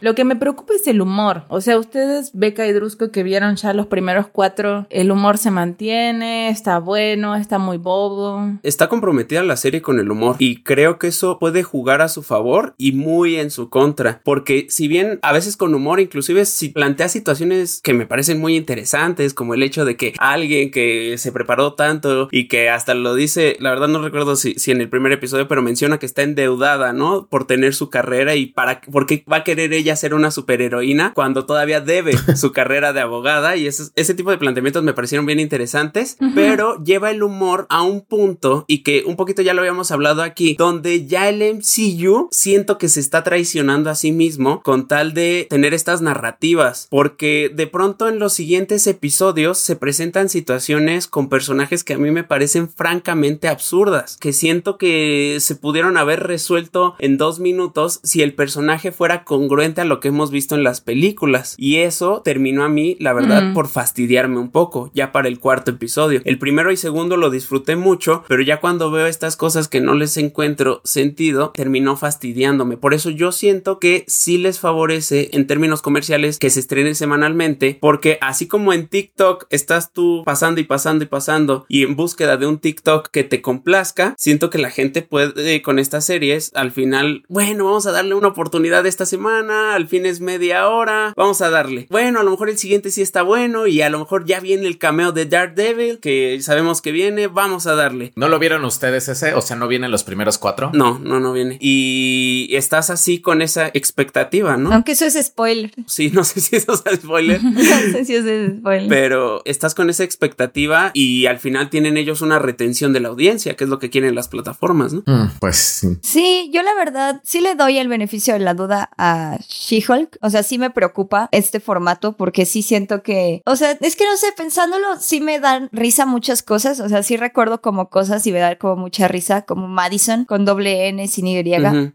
Lo que me preocupa es el humor. O sea, ustedes, Beca y Drusco, que vieron ya los primeros cuatro, el humor se mantiene, está bueno, está muy bobo. Está comprometida la serie con el humor y creo que eso puede jugar a su favor y muy en su contra. Porque si bien a veces con humor, inclusive si plantea situaciones que me parecen muy interesantes, como el hecho de que alguien que se preparó tanto y que hasta lo dice, la verdad no recuerdo si, si en el primer episodio, pero menciona que está endeudada, ¿no? Por tener su carrera y para porque va a querer ella ser una superheroína cuando todavía debe su carrera de abogada y ese, ese tipo de planteamientos me parecieron bien interesantes, pero lleva el humor a un punto y que un poquito ya lo habíamos hablado aquí, donde ya el MCU siento que se está traicionando a sí mismo con tal de tener estas narrativas, porque de pronto en los siguientes episodios se presentan situaciones con personajes que a mí me parecen francamente absurdas, que siento que se pudieron haber resuelto en dos minutos si el personaje fuera congruente a lo que hemos visto en las películas. Y eso terminó a mí, la verdad, por fastidiarme un poco, ya para el cuarto episodio. El primero y segundo lo disfruté mucho, pero ya cuando veo estas cosas que no les encuentro sentido, terminó fastidiándome. Por eso yo siento que sí les favorece en términos comerciales que se estrene semanalmente, porque así como en TikTok estás tú pasando y pasando y pasando y en búsqueda de un TikTok que te complazca, siento que la gente puede con estas series al final, bueno, vamos a darle una oportunidad esta semana, al fin es media hora, vamos a darle. Bueno, a lo mejor el siguiente sí está bueno y a lo mejor ya viene el cameo de Daredevil, que sabemos que viene, vamos a darle. ¿No lo vieron ustedes ese? O sea, ¿no vienen los primeros cuatro? No, no, no viene. Y estás así con esa expectativa, ¿no? Aunque eso es spoiler. Sí, no sé si eso es spoiler. no sé si eso es spoiler. Pero estás con esa expectativa y al final tienen ellos una retención de la audiencia, que es lo que quieren las plataformas, ¿no? Mm, pues sí. Sí, yo la verdad sí le doy el beneficio de la duda a She-Hulk. O sea, sí me preocupa este formato porque sí siento que, o sea, es que no sé, pensándolo, sí me dan risa muchas cosas. O sea, sí recuerdo como cosas y me dan como mucha risa, como Madison con doble N sin Y,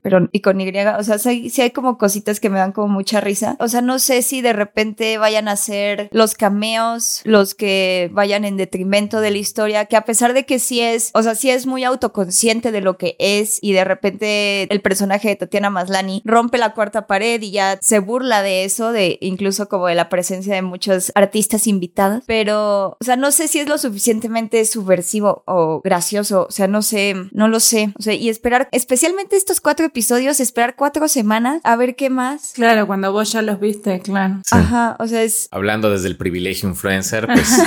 pero y con Y. O sea, sí, sí hay como cositas que me dan como mucha risa. O sea, no sé si de repente vayan a ser los cameos los que vayan en detrimento de la historia, que a pesar de que sí es, o sea, sí es muy autoconsciente de lo que es y de repente el personaje de Tatiana Maslani rompe la cuarta pared y ya se burla de eso, de incluso como de la presencia de muchos artistas invitados, pero, o sea, no sé si es lo suficientemente subversivo o gracioso, o sea, no sé, no lo sé, o sea, y esperar, especialmente estos cuatro episodios, esperar cuatro semanas a ver qué más. Claro, cuando vos ya los viste, claro. Ajá, o sea, es... Hablando desde el privilegio influencer, pues...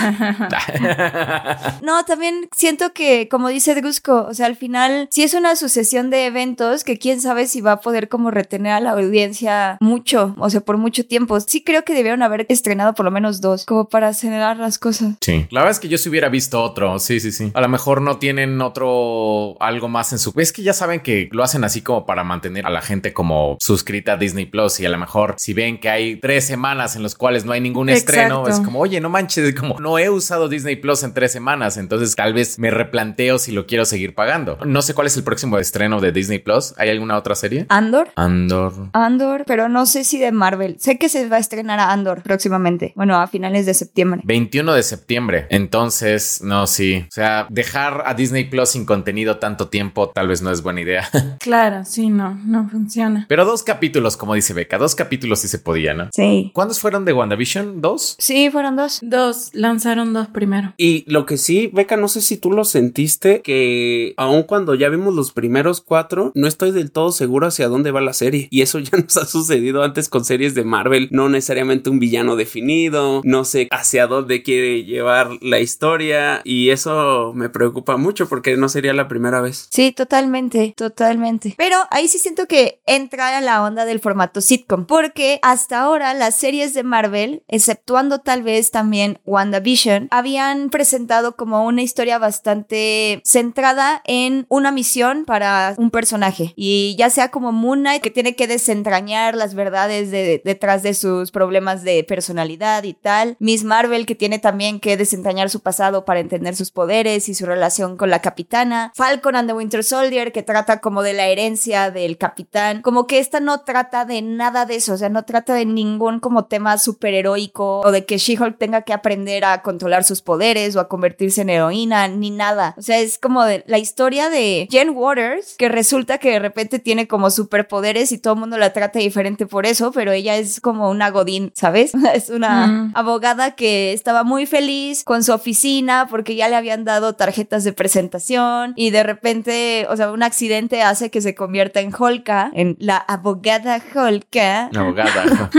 no, también siento que, como dice Drusco, o sea, al final, si es una sucesión de eventos que quién sabe si va a poder como retener a la audiencia audiencia mucho, o sea, por mucho tiempo. Sí creo que debieron haber estrenado por lo menos dos, como para acelerar las cosas. Sí. La verdad es que yo si hubiera visto otro. Sí, sí, sí. A lo mejor no tienen otro algo más en su. Es que ya saben que lo hacen así como para mantener a la gente como suscrita a Disney Plus y a lo mejor si ven que hay tres semanas en los cuales no hay ningún estreno, es como, oye, no manches, como no he usado Disney Plus en tres semanas, entonces tal vez me replanteo si lo quiero seguir pagando. No sé cuál es el próximo estreno de Disney Plus. ¿Hay alguna otra serie? Andor. Andor. Andor, pero no sé si de Marvel. Sé que se va a estrenar a Andor próximamente. Bueno, a finales de septiembre. 21 de septiembre. Entonces, no, sí. O sea, dejar a Disney Plus sin contenido tanto tiempo tal vez no es buena idea. Claro, sí, no, no funciona. Pero dos capítulos, como dice Beca, dos capítulos sí se podía, ¿no? Sí. ¿Cuántos fueron de WandaVision? ¿Dos? Sí, fueron dos. Dos, lanzaron dos primero. Y lo que sí, Beca, no sé si tú lo sentiste, que aun cuando ya vimos los primeros cuatro, no estoy del todo seguro hacia dónde va la serie. Y eso ya nos ha sucedido antes con series de Marvel, no necesariamente un villano definido, no sé hacia dónde quiere llevar la historia. Y eso me preocupa mucho porque no sería la primera vez. Sí, totalmente, totalmente. Pero ahí sí siento que entra a la onda del formato sitcom, porque hasta ahora las series de Marvel, exceptuando tal vez también WandaVision, habían presentado como una historia bastante centrada en una misión para un personaje. Y ya sea como Moon Knight, que tiene que desentrañar las verdades de- detrás de sus problemas de personalidad y tal. Miss Marvel, que tiene también que desentrañar su pasado para entender sus poderes y su relación con la capitana. Falcon and the Winter Soldier, que trata como de la herencia del capitán. Como que esta no trata de nada de eso, o sea, no trata de ningún como tema superheroico o de que She-Hulk tenga que aprender a controlar sus poderes o a convertirse en heroína, ni nada. O sea, es como de la historia de Jen Waters, que resulta que de repente tiene como superpoderes y todo el mundo la trata diferente por eso, pero ella es como una godín, ¿sabes? Es una Mm. abogada que estaba muy feliz con su oficina porque ya le habían dado tarjetas de presentación y de repente, o sea, un accidente hace que se convierta en Holka, en la abogada Holka. Abogada.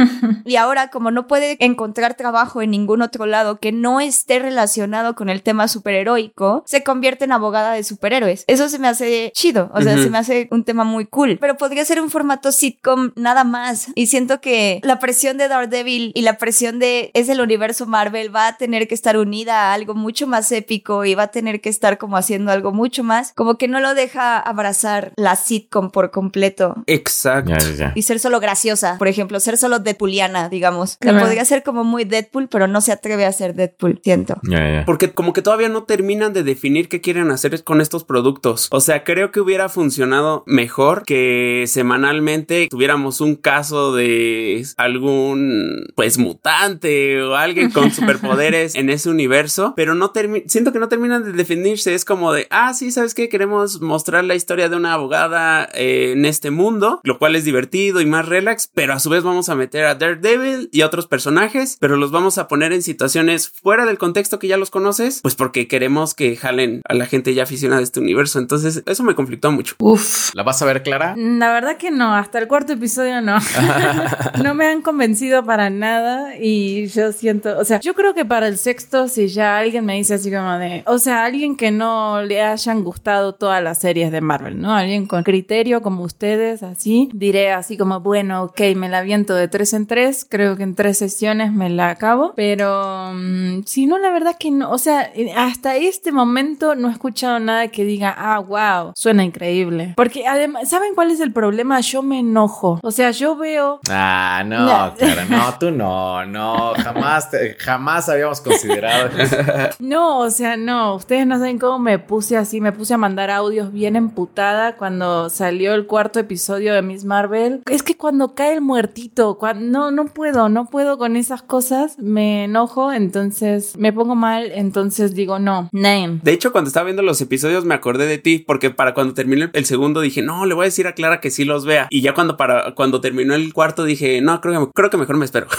Y ahora, como no puede encontrar trabajo en ningún otro lado que no esté relacionado con el tema superheroico, se convierte en abogada de superhéroes. Eso se me hace chido, o sea, Ujú. se me hace un tema muy cool. Pero podría ser un formato sitcom nada más. Y siento que la presión de Daredevil y la presión de es el universo Marvel va a tener que estar unida a algo mucho más épico y va a tener que estar como haciendo algo mucho más, como que no lo deja abrazar la sitcom por completo Exacto. y ser solo graciosa, por ejemplo, ser solo Deadpooliana, digamos. Sea, Claro. podría ser como muy Deadpool, pero no se atreve a ser Deadpool, siento. Porque como que todavía no terminan de definir qué quieren hacer con estos productos. O sea, creo que hubiera funcionado mejor que semanalmente tuviéramos un caso de algún pues mutante o alguien con superpoderes en ese universo, pero no termi- siento que no terminan de definirse. Es como de, ah, sí, ¿sabes qué? Queremos mostrar la historia de una abogada eh, en este mundo, lo cual es divertido y más relax, pero a su vez vamos a meter a Daredevil y a otros personajes, pero los vamos a poner en situaciones fuera del contexto que ya los conoces, pues porque queremos que jalen a la gente ya aficionada a este universo. Entonces, eso me conflictó mucho. Uf. ¿La vas a ver, Clara? La verdad que no, hasta el cuarto episodio no. no me han convencido para nada y yo siento, o sea, yo creo que para el sexto, si ya alguien me dice así como de, o sea, alguien que no le hayan gustado todas las series de Marvel, ¿no? Alguien con criterio como ustedes, así, diré así como, bueno, ok, me la aviento de tres en tres, creo que en tres sesiones me la acabo, pero mm, si no, la verdad que no, o sea, hasta este momento no he escuchado nada que diga, ah, wow, suena increíble. Porque además, ¿saben cuál es el problema? Yo me enojo. O sea, yo veo Ah, no, No. Clara, no, tú no, no, jamás, te- jamás habíamos considerado. No, o sea, no, ustedes no saben cómo me puse así, me puse a mandar audios bien emputada cuando salió el cuarto episodio de Miss Marvel. Es que cuando cae el muertito, no, no puedo, no puedo con esas cosas, me enojo, entonces me pongo mal, entonces digo, no, name. De hecho, cuando estaba viendo los episodios me acordé de ti, porque para cuando terminé el segundo dije, no, le voy a decir a Clara que sí los vea. Y ya cuando para cuando terminó el cuarto dije, no, creo que, creo que mejor me espero.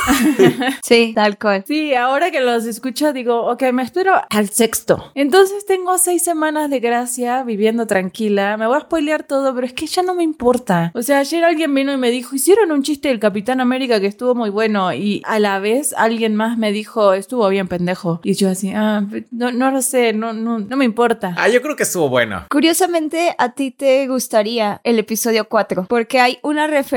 Sí, tal cual. Sí, ahora que los escucho digo, ok, me espero al sexto. Entonces tengo seis semanas de gracia viviendo tranquila. Me voy a spoilear todo, pero es que ya no me importa. O sea, ayer alguien vino y me dijo, hicieron un chiste del Capitán América que estuvo muy bueno y a la vez alguien más me dijo, estuvo bien pendejo. Y yo así, ah, no, no lo sé, no, no, no me importa. Ah, yo creo que estuvo bueno. Curiosamente, a ti te gustaría el episodio 4, porque hay una referencia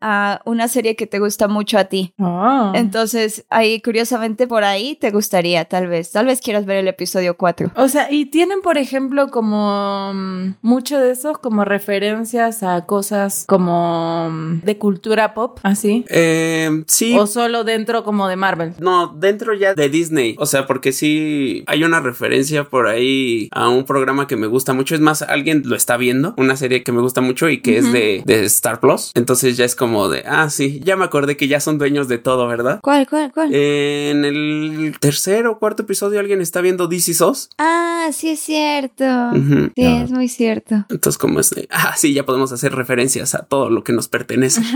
a una serie que te gusta mucho a ti. Oh. Entonces, ahí curiosamente por ahí te gustaría, tal vez. Tal vez quieras ver el episodio 4. O sea, y tienen, por ejemplo, como mm, mucho de esos como referencias a cosas como mm, de cultura pop, así. Eh, sí. O solo dentro como de Marvel. No, dentro ya de Disney. O sea, porque sí hay una referencia por ahí a un programa que me gusta mucho. Es más, alguien lo está viendo, una serie que me gusta mucho y que es de, de Star Plus. Entonces ya es como de, ah, sí, ya me acordé que ya son dueños de todo, ¿verdad? ¿Cuál, cuál, cuál? Eh, en el tercer o cuarto episodio alguien está viendo DC SOS. Ah, sí es cierto. Sí, es muy cierto. Entonces como es de, ah, sí, ya podemos hacer referencias a todo lo que nos pertenece.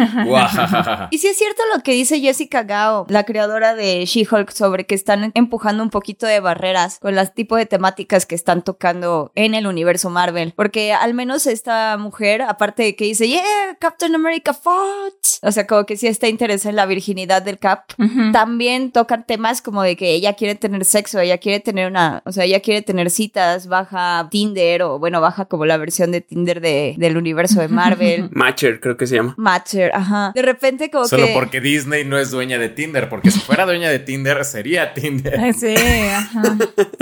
Y sí es cierto lo que dice Jessica Gao, la creadora de She-Hulk, sobre que están empujando un poquito de barreras con las tipos de temáticas que están tocando en el universo Marvel. Porque al menos esta mujer, aparte de que dice, yeah, Captain America fought. O sea, como que sí está interesada en la virginidad del Cap. También tocan temas como de que ella quiere tener sexo, ella quiere tener una, o sea, ella quiere tener citas, baja Tinder o bueno, baja como la versión de Tinder de, del universo de Marvel. Matcher, creo que se llama. Matcher, ajá. De repente como Solo que... porque Disney no es dueña de Tinder, porque si fuera dueña de Tinder sería Tinder. Sí, ajá.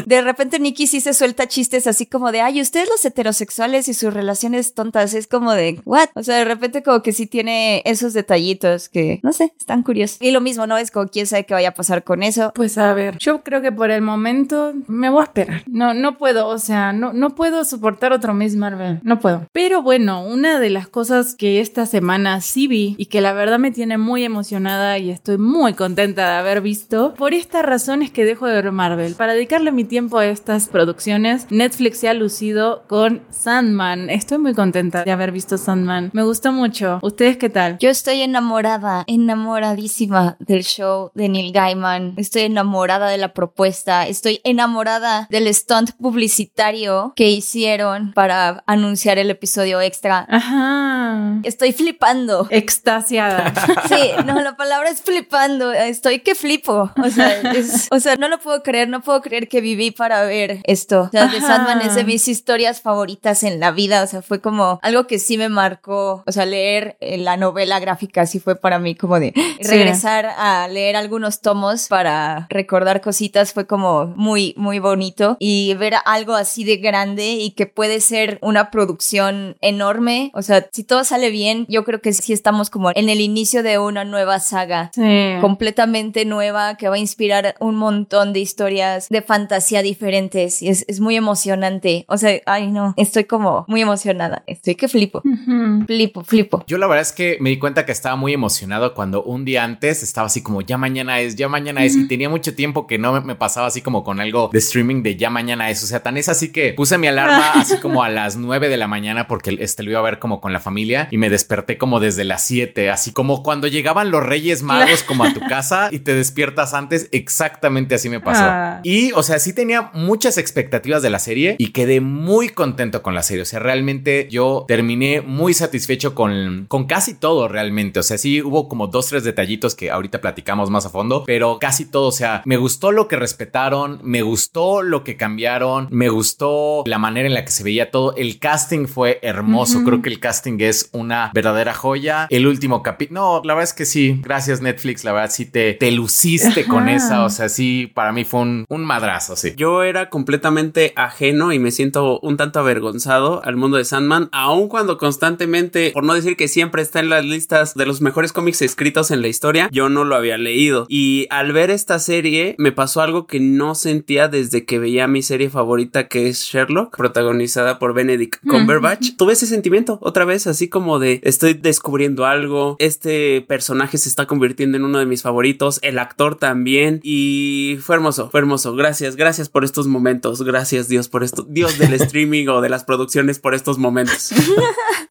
De repente Nikki sí se suelta chistes así como de, ay, ustedes los heterosexuales y sus relaciones tontas, es como de, what? O sea, de repente como que sí tiene esos detallitos que, no sé, están curiosos. Y lo mismo, ¿no? Es como quién sabe qué vaya a pasar con eso. Pues a ver, yo creo que por el momento me voy a esperar. No, no puedo, o sea, no, no puedo soportar otro Miss Marvel. No puedo. Pero bueno, una de las cosas que esta semana sí vi y que la verdad me tiene muy emocionada y estoy muy contenta de haber visto, por esta razón es que dejo de ver Marvel. Para dedicarle mi tiempo a estas producciones, Netflix se ha lucido con Sandman. Estoy muy contenta de haber visto Sandman. Me gustó mucho. ¿Ustedes qué tal? Yo estoy enamorada, enamoradísima del show de Neil Gaiman. Estoy enamorada de la propuesta. Estoy enamorada del stunt publicitario que hicieron para anunciar el episodio extra. Ajá. Estoy flipando. Extasiada. Sí, no, la palabra es flipando. Estoy que flipo. O sea, es- o sea, no lo puedo creer, no puedo creer que viví para ver esto. O sea, The. Sandman es de mis historias favoritas en la vida. O sea, fue como algo que sí me marcó. O sea, leer eh, la novela gráfica sí fue para mí como de regresar a leer algunos tomos para recordar cositas fue como muy, muy bonito. Y ver algo así de grande y que puede ser una producción enorme. O sea, si todo sale bien, yo creo que sí estamos como en el inicio de una nueva saga Sí. completamente nueva que va a inspirar un montón de historias de fantasía diferentes y es, es muy emocionante. O sea, ay no, estoy como muy emocionada. Estoy que flipo. Ujú. Flipo, flipo. Yo la verdad es que me di cuenta que estaba muy emocionado cuando un día antes estaba así como ya mañana es, ya mañana es y tenía mucho tiempo que no me, me pasaba así como con algo de streaming de ya mañana es, o sea, tan es así que puse mi alarma así como a las 9 de la mañana porque este lo iba a ver como con la familia y me desperté como desde las 7, así como cuando llegaban los Reyes Magos como a tu casa y te despiertas antes, exactamente así me pasó. Ah. Y, o sea, sí tenía muchas expectativas de la serie y quedé muy contento con la serie. O sea, realmente yo terminé muy satisfecho con, con casi todo realmente. O sea, sí hubo como dos, tres detallitos que ahorita platicamos más a fondo, pero casi todo. O sea, me gustó lo que respetaron, me gustó lo que cambiaron, me gustó la manera en la que se veía todo. El casting fue hermoso. Creo que el casting es una verdadera joya. El último capítulo, no, la verdad es que sí. Gracias Netflix, la verdad sí te, te luciste con esa. O sea, sí, para mí fue un, un madrazo, sí. Yo era completamente ajeno y me siento un tanto avergonzado al mundo de Sandman, aun cuando constantemente, por no decir que siempre está en las listas de los mejores cómics escritos en la historia, yo no lo había leído. Y al ver esta serie me pasó algo que no sentía desde que veía mi serie favorita que es Sherlock, protagonizada por Benedict Cumberbatch. Tuve ese sentimiento otra vez, así como de estoy descubriendo algo, este personaje se está convirtiendo en uno de mis favoritos, el actor también y fue hermoso, fue hermoso. Gracias, gracias por estos momentos, gracias Dios por esto, Dios del streaming o de las producciones por estos momentos.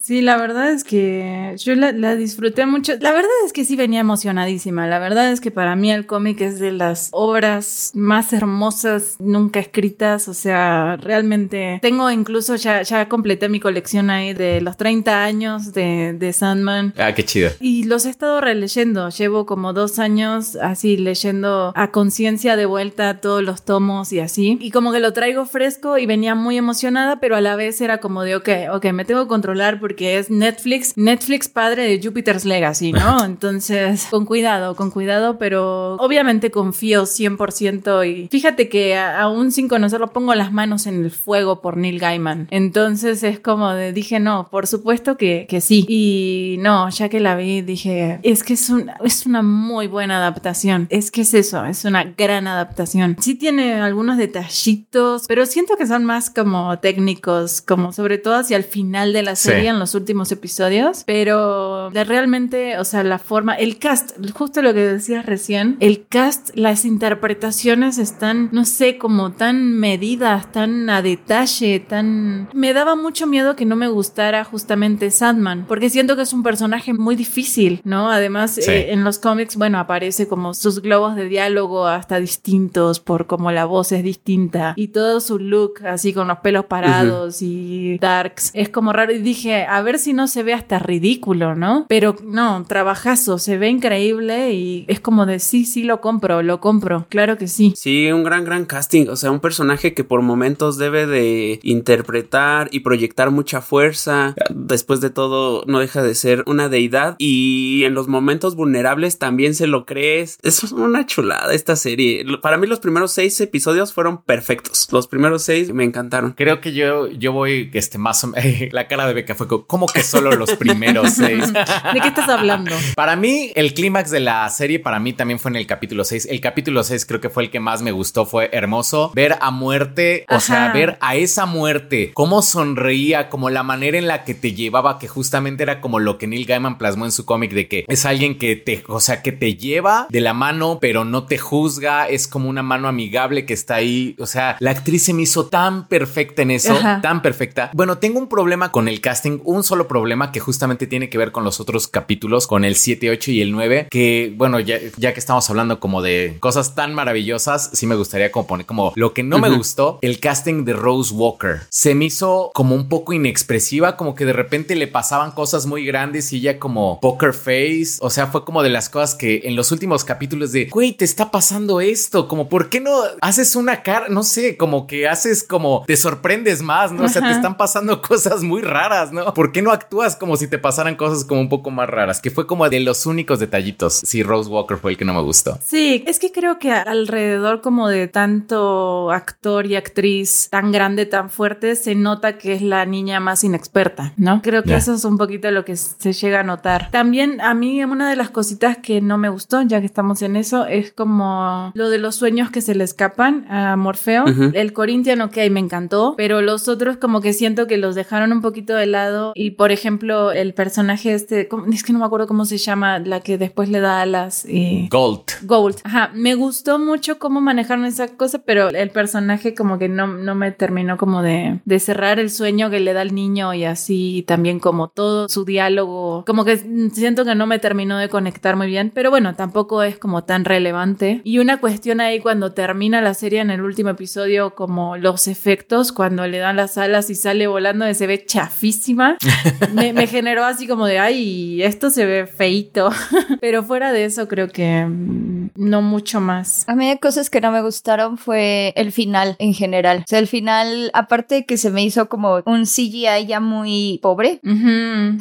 Sí, la verdad es que yo la, la disfruté mucho. La verdad es que sí venía emocionadísima. La verdad es que para mí el cómic es de las obras más hermosas nunca escritas. O sea, realmente tengo incluso ya, ya completé mi colección ahí de los 30 años de, de Sandman. Ah, qué chido. Y los he estado releyendo. Llevo como dos años así leyendo a conciencia de vuelta todos los tomos y así. Y como que lo traigo fresco y venía muy emocionada, pero a la vez era como de, ok, ok, me tengo que controlar porque es Netflix. Netflix padre de Jupiter's Legacy, ¿no? Entonces, con cuidado, con cuidado, pero obviamente confío 100% y fíjate que aún sin conocerlo pongo las manos en el fuego por Neil Gaiman. Entonces es como de, dije, no, por supuesto que, que sí. Y no, ya que la vi, dije, es que es, un, es una muy buena adaptación. Es que es eso, es una gran adaptación. Sí tiene algunos detallitos, pero siento que son más como técnicos, como sobre todo hacia el final de la serie, en los últimos episodios. Pero de realmente, o sea, la forma, el cast, justo lo que decías recién, el cast, las interpretaciones están, no sé, como tan medidas, tan a detalle, tan... Me daba mucho miedo que no me gustara justamente Sandman, porque siento que es un personaje muy difícil, ¿no? Además, eh, en los cómics, bueno, aparece como sus globos de diálogo hasta distintos por como la voz es distinta y todo su look así con los pelos parados y darks. Es como raro y dije, a ver si no se ve hasta ridículo, ¿no? Pero no, trabajazo, se ve increíble y es como de sí, sí lo compro, lo compro, claro que sí. Sí, un gran, gran casting, o sea, un personaje que por momentos debe de interpretar y proyectar mucha fuerza. Después de todo, no deja de ser una deidad y en los momentos vulnerables también se lo crees. Es una chulada esta serie. Para mí los primeros seis episodios fueron perfectos. Los primeros seis me encantaron. Creo que yo, yo voy, este, más o menos, la cara de Beca fue como que solo los primeros seis. ¿De qué estás hablando? Para mí, el clímax de la serie, para mí también fue en el capítulo 6. El capítulo 6 creo que fue el que más me gustó, fue hermoso. Ver a muerte, o sea, ver a esa muerte, cómo sonreía, como la manera en la que te llevaba, que justamente era como lo que Neil Gaiman plasmó en su cómic, de que es alguien que te, o sea, que te lleva de la mano, pero no te juzga, es como una mano amigable que está ahí. O sea, la actriz se me hizo tan perfecta en eso, tan perfecta. Bueno, tengo un problema con el casting, un solo problema que justamente tiene que ver con los otros capítulos, con el 7, 8 y el 9, que bueno, ya, ya que estamos hablando como de cosas tan maravillosas, sí me gustaría como poner como lo que no me gustó, el casting de Rose Walker. Se me hizo como un poco inexpresiva, como que de repente le pasaban cosas muy grandes y ella como poker face, o sea, fue como de las cosas que en los últimos capítulos de, güey, te está pasando esto, como, ¿por qué no haces una cara, no sé, como que haces como, te sorprendes más, ¿no? O sea, te están pasando cosas muy raras, ¿no? ¿Por qué no actúas como si te pasaran cosas como un poco más raras? Que fue como de los únicos detallitos. Si Rose Walker fue el que no me gustó. Sí, es que creo que alrededor como de tanto actor y actriz tan grande, tan fuerte, se nota que es la niña más inexperta, ¿no? Creo que eso es un poquito lo que se llega a notar. También a mí una de las cositas que no me gustó, ya que estamos en eso, es como lo de los sueños que se le escapan a Morfeo. El Corinthian, ok, me encantó, pero los otros como que siento que los dejaron un poquito de lado y por ejemplo el personaje este, es que no me acuerdo cómo se llama, la que después le da alas y... Gold. Gold. Ajá, me gustó mucho cómo manejaron esa cosa, pero el personaje como que no, no me terminó como de, de cerrar el sueño que le da al niño y así también como todo su diálogo, como que siento que no me terminó de conectar muy bien, pero bueno, tampoco es como tan relevante. Y una cuestión ahí cuando termina la serie en el último episodio, como los efectos, cuando le dan las alas y sale volando, se ve chafísima, me, me generó así como de, ay, esto se ve feito, pero fuera de eso creo que mm, no mucho más. A mí de cosas que no me gustaron fue el final en general. O sea, el final, aparte de que se me hizo como un CGI ya muy pobre,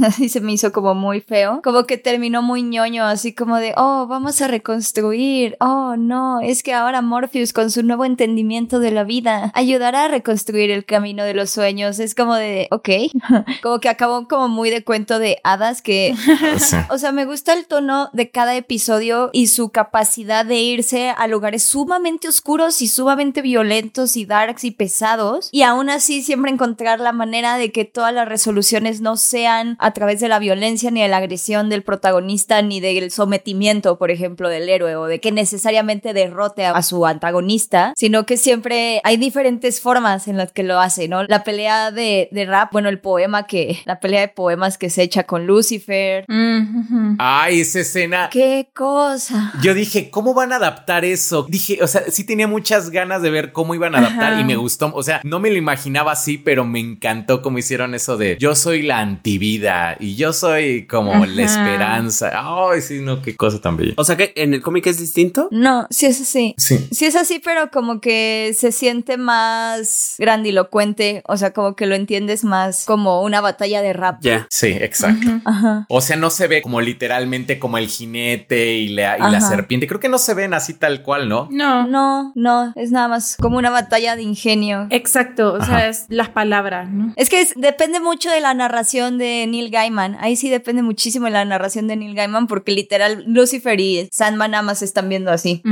así se me hizo como muy feo, como que terminó muy ñoño, así como de, oh, vamos a reconstruir, oh, no, es que ahora Morpheus con su nuevo entendimiento de la vida ayudará a reconstruir el camino de los sueños. Es como de, ok, como que acabó como muy de cuento de hadas que, o sea, me gusta el tono de cada episodio y su capacidad de irse a lugares sumamente oscuros y sumamente violentos y darks y pesados y aún así siempre encontrar la manera de que todas las resoluciones no sean a través de la violencia ni de la agresión del protagonista ni del sometimiento, por ejemplo, del héroe o de que necesariamente derrote a, su antagonista, sino que siempre hay diferentes formas en las que lo hace, ¿no? La pelea de, de rap, bueno, el poema que, la pelea de poemas que se echa con Lucifer. Mm, Ay, esa escena. ¡Qué cosa! Yo dije, ¿cómo van a adaptar eso? Dije, o sea, sí tenía muchas ganas de ver cómo iban a adaptar Ajá. y me gustó. O sea, no me lo imaginaba así, pero me encantó cómo hicieron eso de yo soy la antivida y yo soy como la esperanza. Ay, sí, no, qué cosa tan bella. O sea que en el cómic es distinto. No, sí es así. Sí. Sí es así, pero como que se siente más grandilocuente, o sea, como que lo entiendes más como una batalla de rap. Ya. Sí, exacto. Ajá. O sea, no se ve como literalmente como el jinete y la, y la Ajá. serpiente. Creo que no se ven así tal cual, ¿no? No. No, no, es nada más como una batalla de ingenio. Exacto, o Ajá. sea, es las palabras, ¿no? Es que es- depende mucho de la narración de Neil Gaiman. Ahí sí depende muchísimo de la narración de Neil Gaiman porque literal Lucifer y Sandman nada más se están viendo así.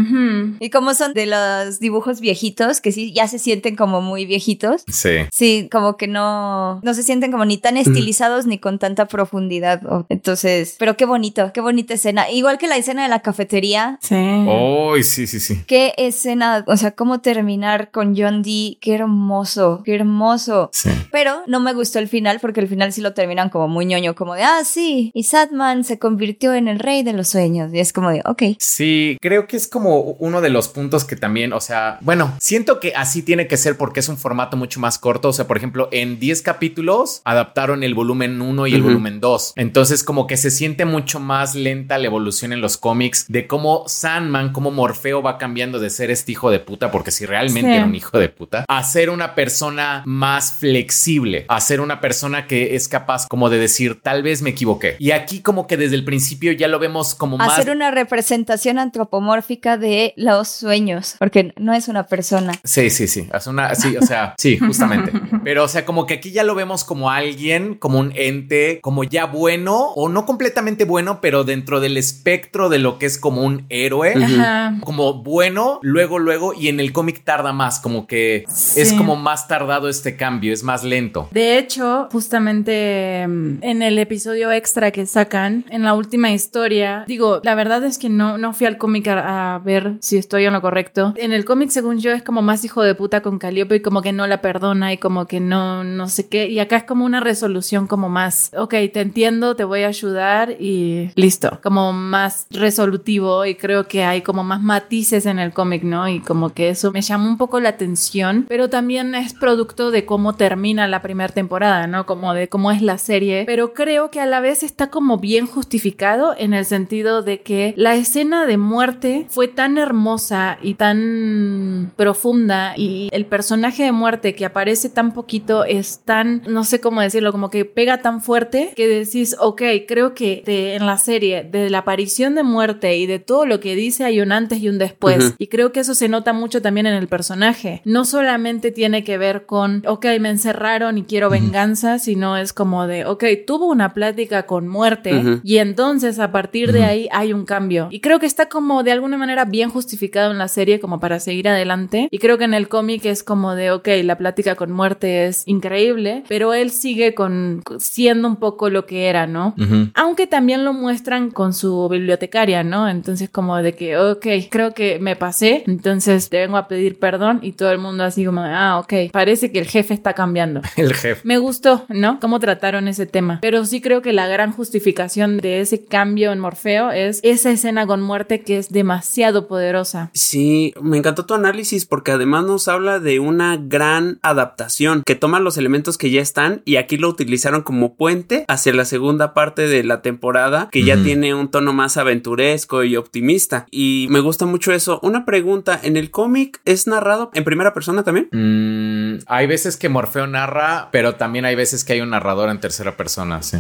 Y como son de los dibujos viejitos, que sí ya se sienten como muy viejitos. Sí. Sí, como que no, no se sienten como ni tan estilizados ni con tanta profundidad. Entonces, pero qué bonito, qué bonita escena. Igual que la escena de la cafetería. Sí. Ay, sí, sí, sí. Qué escena, o sea, cómo terminar con John Dee, qué hermoso, qué hermoso. Sí. Pero no me gustó el final porque el final sí lo terminan como muy ñoño, como de, ah, sí, y Sadman se convirtió en el rey de los sueños. Y es como de, ok. Sí, creo que es como uno de los puntos que también, o sea, bueno, siento que así tiene que ser porque es un formato mucho más corto. O sea, por ejemplo, en 10 capítulos adaptaron el volumen 1 y el Volumen 2. Entonces, como que se siente mucho más lenta la evolución en los cómics de cómo Sandman, cómo Morfeo va cambiando de ser este hijo de puta, porque si realmente Sí. era un hijo de puta, a ser una persona más flexible, a ser una persona que es capaz como de decir, tal vez me equivoqué. Y aquí como que desde el principio ya lo vemos como más... Hacer una representación antropomórfica de los sueños, porque no es una persona. Sí, sí, sí. Es una, sí, o sea, sí, justamente. Pero, o sea, como que aquí ya lo vemos como alguien, como un ente, como ya bueno, o no completamente bueno, pero dentro del espectro de lo que es como un héroe. Ajá. Como bueno, luego, luego, y en el cómic tarda más, como que es como más tardado este cambio, es más lento. De hecho, justamente mm, en el episodio extra que sacan, en la última historia, digo, la verdad es que no, no fui al cómic a, a ver si estoy en lo correcto. En el cómic, según yo, es como más hijo de puta con Calliope y como que no la perdona y como que no, no sé qué. Y acá es como una resolución como más, ok, te entiendo, te voy a ayudar y listo. Como más resolutivo y creo que hay como más matices en el cómic, ¿no? Y como que eso me llamó un poco la atención, pero también es producto de cómo termina la primera temporada, ¿no? Como de cómo es la serie, pero creo que a la vez está como bien justificado en el sentido de que la escena de muerte fue tan hermosa y tan profunda y el personaje de muerte que aparece tan poquito es tan, no sé cómo decirlo, como que pega tan fuerte que decís, ok, creo que de- en la serie, de la aparición de muerte y de todo lo que dice hay un antes y un después. Ujú. Y creo que eso se nota mucho también en el personaje. No solamente tiene que ver con, ok, me encerraron y quiero venganza, sino es como de, ok, tuvo una plática con muerte Ujú. y entonces a partir de ahí hay un cambio. Y creo que está como de alguna manera bien justificado en la serie como para seguir adelante. Y creo que en el cómic es como de, ok, la plática con muerte es increíble, pero él sigue con siendo un poco lo que era, ¿no? Aunque también lo muestran con su bibliotecaria, ¿no? Entonces como de que, ok, creo que me pasé, entonces te vengo a pedir perdón y todo el mundo así como, ah, ok, parece que el jefe está cambiando. El jefe. Me gustó, ¿no? Cómo trataron ese tema. Pero sí creo que la gran justificación de ese cambio en Morfeo es esa escena con muerte que es demasiado poderosa. Sí, me encantó tu análisis porque además nos habla de una gran adaptación que toma los elementos que ya están y aquí lo utilizaron como puente hacia la segunda parte de la temporada que ya tiene un tono más aventuresco y optimista. Y me gusta mucho eso. Una pregunta, ¿en el cómic es narrado en primera persona también? Mm, hay veces que Morfeo narra, pero también hay veces que hay un narrador en tercera persona, sí.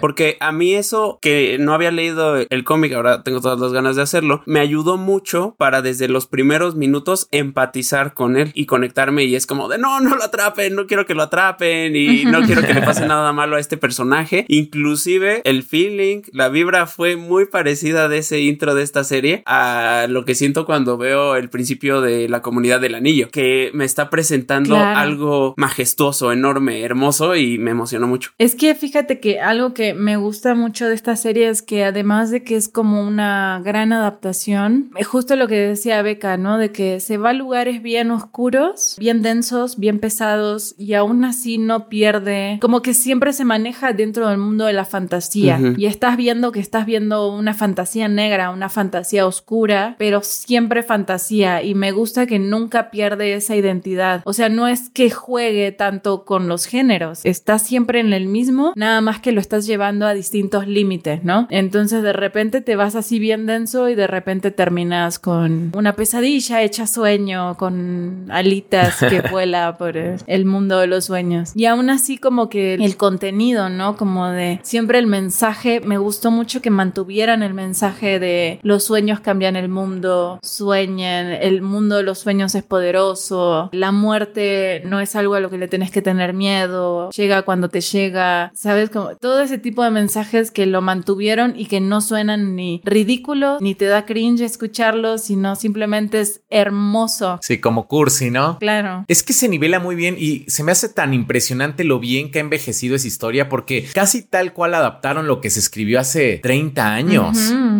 Porque a mí eso que no había leído el cómic, ahora tengo todas las ganas de hacerlo, me ayudó mucho para desde los primeros minutos empatizar con él y conectarme y es como de no, no lo atrapen, no quiero que lo atrapen y no quiero que le pase nada malo a este personaje. Inclusive el feeling, la vibra fue muy parecida de ese intro de esta serie a lo que siento cuando veo el principio de la comunidad del anillo, que me está presentando Claro. Algo majestuoso, enorme, hermoso y me emocionó mucho. Es que fíjate que algo que me gusta mucho de esta serie es que además de que es como una gran adaptación, eh, justo lo que decía Beca, ¿no? De que se va a lugares bien oscuros, bien densos, bien pesados y aún así no pierde, como que siempre se maneja dentro del mundo de la fantasía y estás viendo que estás viendo una fantasía negra, una fantasía oscura, pero siempre fantasía y me gusta que nunca pierde esa identidad. O sea, no es que juegue tanto con los géneros, está siempre en el mismo, nada más que lo estás llevando a distintos límites, ¿no? Entonces de repente te vas así bien denso y de repente terminas con una pesadilla hecha sueño, con alitas que vuela por el mundo de los sueños. Y aún así como que el contenido, ¿no? Como de siempre el mensaje, me gustó mucho que mantuvieran el mensaje de los sueños cambian el mundo, sueñen, el mundo de los sueños es poderoso, la muerte no es algo a lo que le tenés que tener miedo, llega cuando te llega, ¿sabes? Como todo ese tipo de mensajes que lo mantuvieron y que no suenan ni ridículos, ni te da cringe escucharlos, sino simplemente es hermoso. Sí, como cursi, ¿no? Claro. Es que se nivela muy bien y se me hace tan impresionante lo bien que ha envejecido esa historia porque casi tal cual adaptaron lo que se escribió hace 30 años.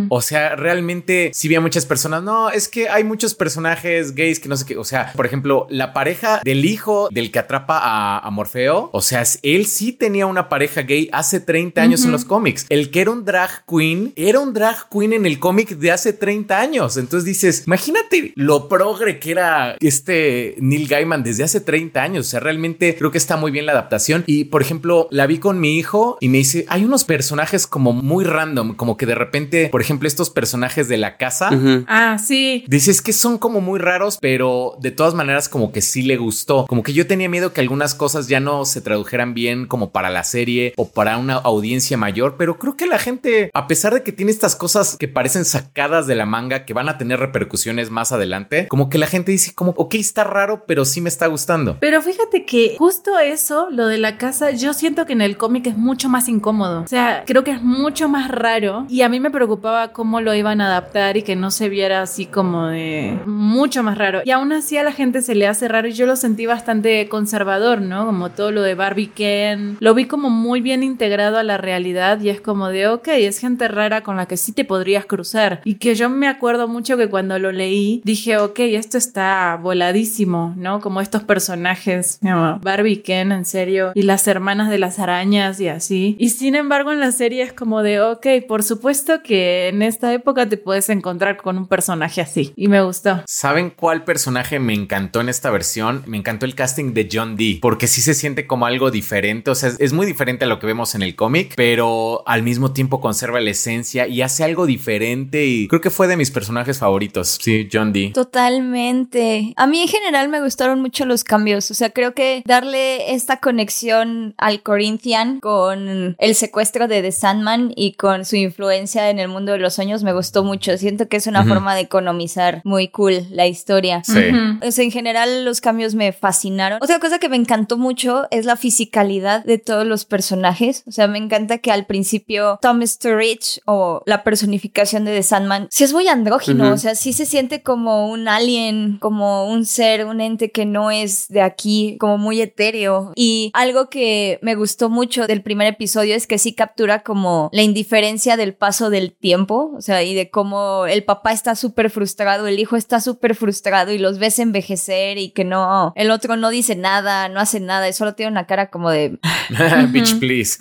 O sea, realmente si vi a muchas personas, no, es que hay muchos personajes gays que no sé qué, o sea, por ejemplo, la pareja del hijo del que atrapa a, Morfeo, o sea, él sí tenía una pareja gay hace 30 años en los cómics. El que era un drag queen, era un drag queen en el cómic de hace 30 años. Entonces dices, imagínate lo progre que era este Neil Gaiman desde hace 30 años. O sea, realmente creo que está muy bien la adaptación. Y por ejemplo, la vi con mi hijo y me dice, hay unos personajes como muy random, como que de repente, por ejemplo, estos personajes de la casa. Ah, sí. Dices que son como muy raros, pero de todas maneras como que sí le gustó. Como que yo tenía miedo que algunas cosas ya no se tradujeran bien como para la serie o para una audiencia mayor, pero creo que la gente, a pesar de que tiene estas cosas que parecen sacadas de la manga, que van a tener repercusiones más adelante, como que la gente dice como, ok, está raro, pero sí me está gustando. Pero fíjate que justo eso, lo de la casa, yo siento que en el cómic es mucho más incómodo. O sea, creo que es mucho más raro y a mí me preocupaba cómo lo iban a adaptar y que no se viera así como de mucho más raro. Y aún así a la gente se le hace raro y yo lo sentí bastante conservador, ¿no? Como todo lo de Barbie Ken. Lo vi como muy bien integrado a la realidad y es como de, ok, es gente rara con la que sí te podrías cruzar. Y que yo me acuerdo mucho que cuando lo leí dije, ok, esto está voladísimo, ¿no? Como estos personajes, Barbie Ken, en serio, y las hermanas de las arañas y así. Y sin embargo en la serie es como de, ok, por supuesto que en esta época te puedes encontrar con un personaje así. Y me gustó. ¿Saben cuál personaje me encantó en esta versión? Me encantó el casting de John Dee, porque sí se siente como algo diferente, o sea, es muy diferente a lo que vemos en el cómic, pero al mismo tiempo conserva la esencia y hace algo diferente y creo que fue de mis personajes favoritos. Sí, John Dee. Totalmente. A mí en general me gustaron mucho los cambios, o sea, creo que darle esta conexión al Corinthian con el secuestro de The Sandman y con su influencia en el mundo de los sueños me gustó mucho. Siento que es una forma de economizar muy cool la historia. Sí. O sea, en general los cambios me fascinaron. Otra cosa que me encantó mucho es la fisicalidad de todos los personajes. O sea, me encanta que al principio Tom Sturridge o la personificación de The Sandman sí es muy andrógino. O sea, sí se siente como un alien, como un ser, un ente que no es de aquí, como muy etéreo. Y algo que me gustó mucho del primer episodio es que sí captura como la indiferencia del paso del tiempo. O sea, y de cómo el papá está súper frustrado, el hijo está súper frustrado y los ves envejecer y que no, el otro no dice nada, no hace nada, y solo tiene una cara como de bitch, please.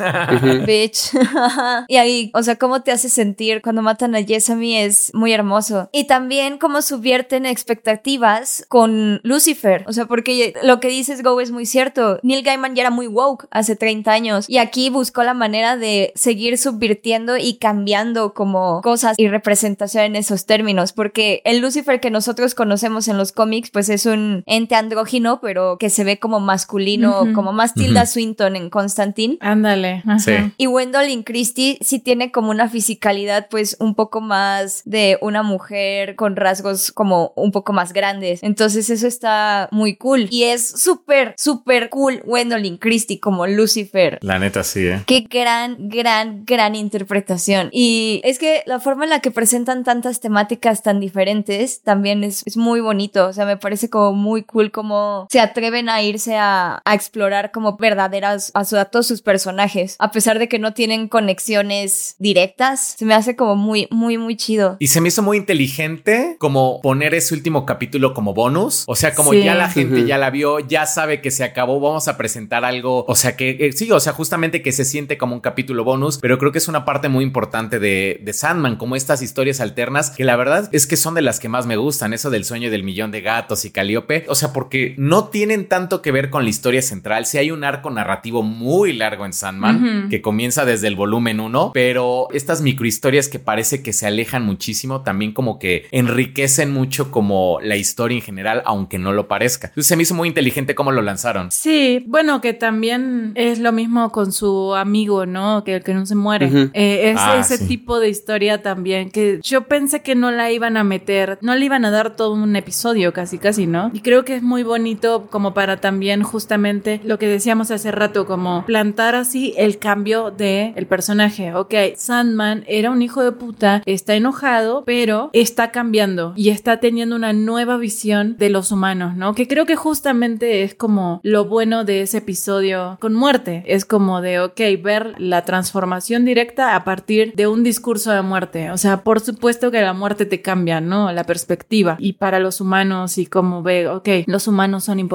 bitch. y ahí, o sea, cómo te hace sentir cuando matan a Yesami es muy hermoso. Y también cómo subvierten expectativas con Lucifer. O sea, porque lo que dices, Go, es muy cierto. Neil Gaiman ya era muy woke hace 30 años y aquí buscó la manera de seguir subvirtiendo y cambiando como cosas y representación en esos términos, porque el Lucifer que nosotros conocemos en los cómics, pues es un ente andrógino, pero que se ve como masculino, como más Tilda Swinton en Constantine. Ándale. Sí. Y Gwendolyn Christie sí tiene como una fisicalidad, pues un poco más de una mujer con rasgos como un poco más grandes. Entonces eso está muy cool. Y es súper, súper cool Gwendolyn Christie como Lucifer. La neta sí, ¿eh? Qué gran, gran, gran interpretación. Y es que la forma en la que presentan tantas temáticas tan diferentes también es, es muy bonito. O sea, me parece como muy cool como se atreven a irse a, a explorar como verdaderas a, su, a todos sus personajes. A pesar de que no tienen conexiones directas, se me hace como muy, muy, muy chido. Y se me hizo muy inteligente como poner ese último capítulo como bonus. O sea, como Sí. ya la gente ya la vio, ya sabe que se acabó, vamos a presentar algo. O sea, que eh, sí, o sea, justamente que se siente como un capítulo bonus, pero creo que es una parte muy importante de, de Sandman, como estas historias alternas, que la verdad es que son de las que más me gustan, eso del sueño del millón de gatos y Calíope, o sea, porque no tienen tanto que ver con la historia central, si hay un arco narrativo muy largo en Sandman, que comienza desde el volumen 1, pero estas microhistorias que parece que se alejan muchísimo, también como que enriquecen mucho como la historia en general, aunque no lo parezca. Entonces se me hizo muy inteligente cómo lo lanzaron. Sí, bueno, que también es lo mismo con su amigo, ¿no? Que, que no se muere. Eh, es Ah, ese sí. tipo de historia también que yo pensé que no la iban a meter, no le iban a dar todo un episodio casi, casi, ¿no? Y creo que es muy bonito como para también justamente lo que decíamos hace rato, como plantar así el cambio de el personaje. Ok, Sandman era un hijo de puta, está enojado, pero está cambiando y está teniendo una nueva visión de los humanos, ¿no? Que creo que justamente es como lo bueno de ese episodio con muerte. Es como de, ok, ver la transformación directa a partir de un discurso de muerte. O sea, por supuesto que la muerte te cambia, ¿no? La perspectiva. Y para los humanos y cómo ve, ok, los humanos son importantes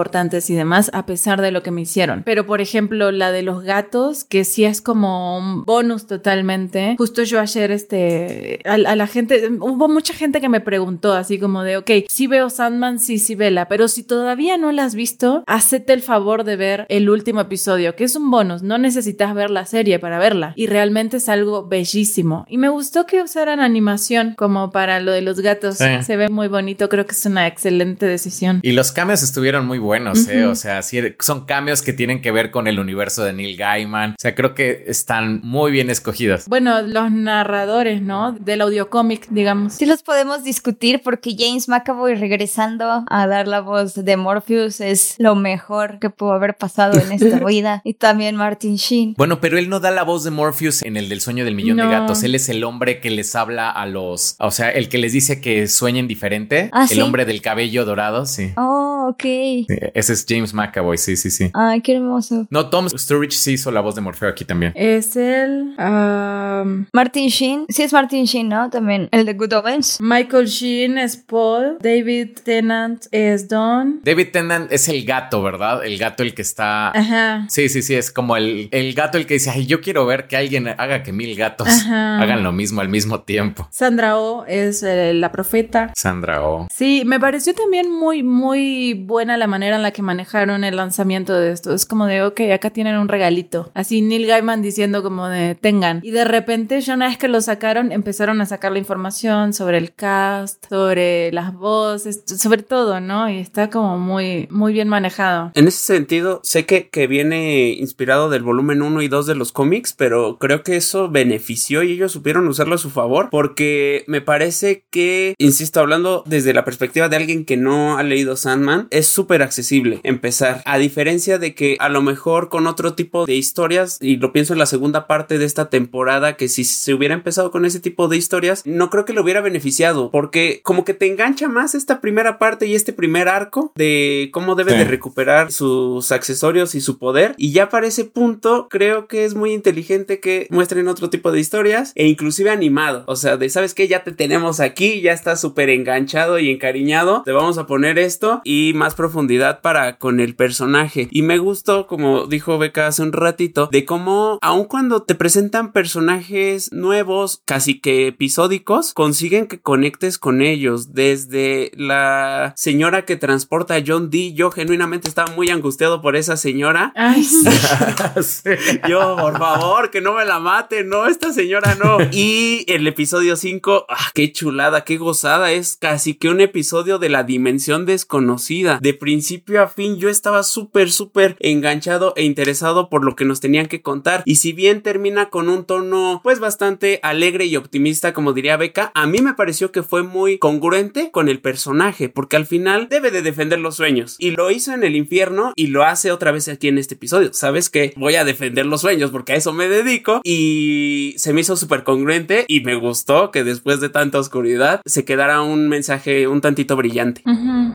y demás, a pesar de lo que me hicieron. Pero, por ejemplo, la de los gatos, que sí es como un bonus totalmente. Justo yo ayer, este, a, a la gente, hubo mucha gente que me preguntó así como de, ok, sí veo Sandman, sí, sí vela, pero si todavía no la has visto, hacete el favor de ver el último episodio, que es un bonus, no necesitas ver la serie para verla. Y realmente es algo bellísimo. Y me gustó que usaran animación como para lo de los gatos. Sí. Se ve muy bonito, creo que es una excelente decisión. Y los cambios estuvieron muy buenos, ¿eh? O sea, sí, son cambios que tienen que ver con el universo de Neil Gaiman. O sea, creo que están muy bien escogidos. Bueno, los narradores, ¿no? Del audiocómic, digamos. Sí los podemos discutir porque James McAvoy regresando a dar la voz de Morpheus es lo mejor que pudo haber pasado en esta vida. Y también Martin Sheen. Bueno, pero él no da la voz de Morpheus en el del sueño del millón de gatos. Él es el hombre que les habla a los, o sea, el que les dice que sueñen diferente. Ah, el ¿sí? hombre del cabello dorado, sí. Oh, ok. Sí, Ese es James McAvoy, sí, sí, sí. Ay, qué hermoso. No, Tom Sturridge sí hizo la voz de Morfeo aquí también. Es el um, Martin Sheen. Sí es Martin Sheen, ¿no? También el de Good Omens. Michael Sheen es Paul, David Tennant es Don. David Tennant es el gato, ¿verdad? El gato el que está... Ajá. Sí, sí, sí, es como el, el gato el que dice, ay, yo quiero ver que alguien haga que mil gatos Ajá. hagan lo mismo al mismo tiempo. Sandra Oh es eh, la profeta. Sandra Oh. Sí, me pareció también muy, muy buena la manera en la que manejaron el lanzamiento de esto. Es como de, ok, acá tienen un regalito. Así Neil Gaiman diciendo como de, tengan. Y de repente, ya una vez que lo sacaron, empezaron a sacar la información sobre el cast, sobre las voces, sobre todo, ¿no? Y está como muy, muy bien manejado. En ese sentido, sé que, que viene inspirado del volumen 1 y 2 de los cómics, pero creo que eso benefició y ellos supieron usarlo a su favor, porque me parece que, insisto, hablando desde la perspectiva de alguien que no ha leído Sandman, es súper accesible empezar, a diferencia de que a lo mejor con otro tipo de historias, y lo pienso en la segunda parte de esta temporada, que si se hubiera empezado con ese tipo de historias, no creo que lo hubiera beneficiado, porque como que te engancha más esta primera parte y este primer arco de cómo debe Sí. de recuperar sus accesorios y su poder, y ya para ese punto creo que es muy inteligente que muestren otro tipo de historias e inclusive animado, o sea, de sabes que ya te tenemos aquí, ya estás súper enganchado y encariñado, te vamos a poner esto y más profundidad para con el personaje. Y me gustó, como dijo Beca hace un ratito, de cómo aun cuando te presentan personajes nuevos, casi que episódicos, consiguen que conectes con ellos. Desde la señora que transporta a John Dee, yo genuinamente estaba muy angustiado por esa señora. Ay, sí. Sí. Yo, por favor, que no me la maten, no, esta señora no. Y el episodio 5, ah, qué chulada, qué gozada, es casi que un episodio de la dimensión desconocida. De principio a fin, yo estaba súper, súper enganchado e interesado por lo que nos tenían que contar. Y si bien termina con un tono, pues bastante alegre y optimista, como diría Beca, a mí me pareció que fue muy congruente con el personaje, porque al final debe de defender los sueños. Y lo hizo en el infierno y lo hace otra vez aquí en este episodio. ¿Sabes qué? Voy a defender los sueños porque a eso me dedico. Y se me hizo súper congruente y me gustó que después de tanta oscuridad se quedara un mensaje un tantito brillante.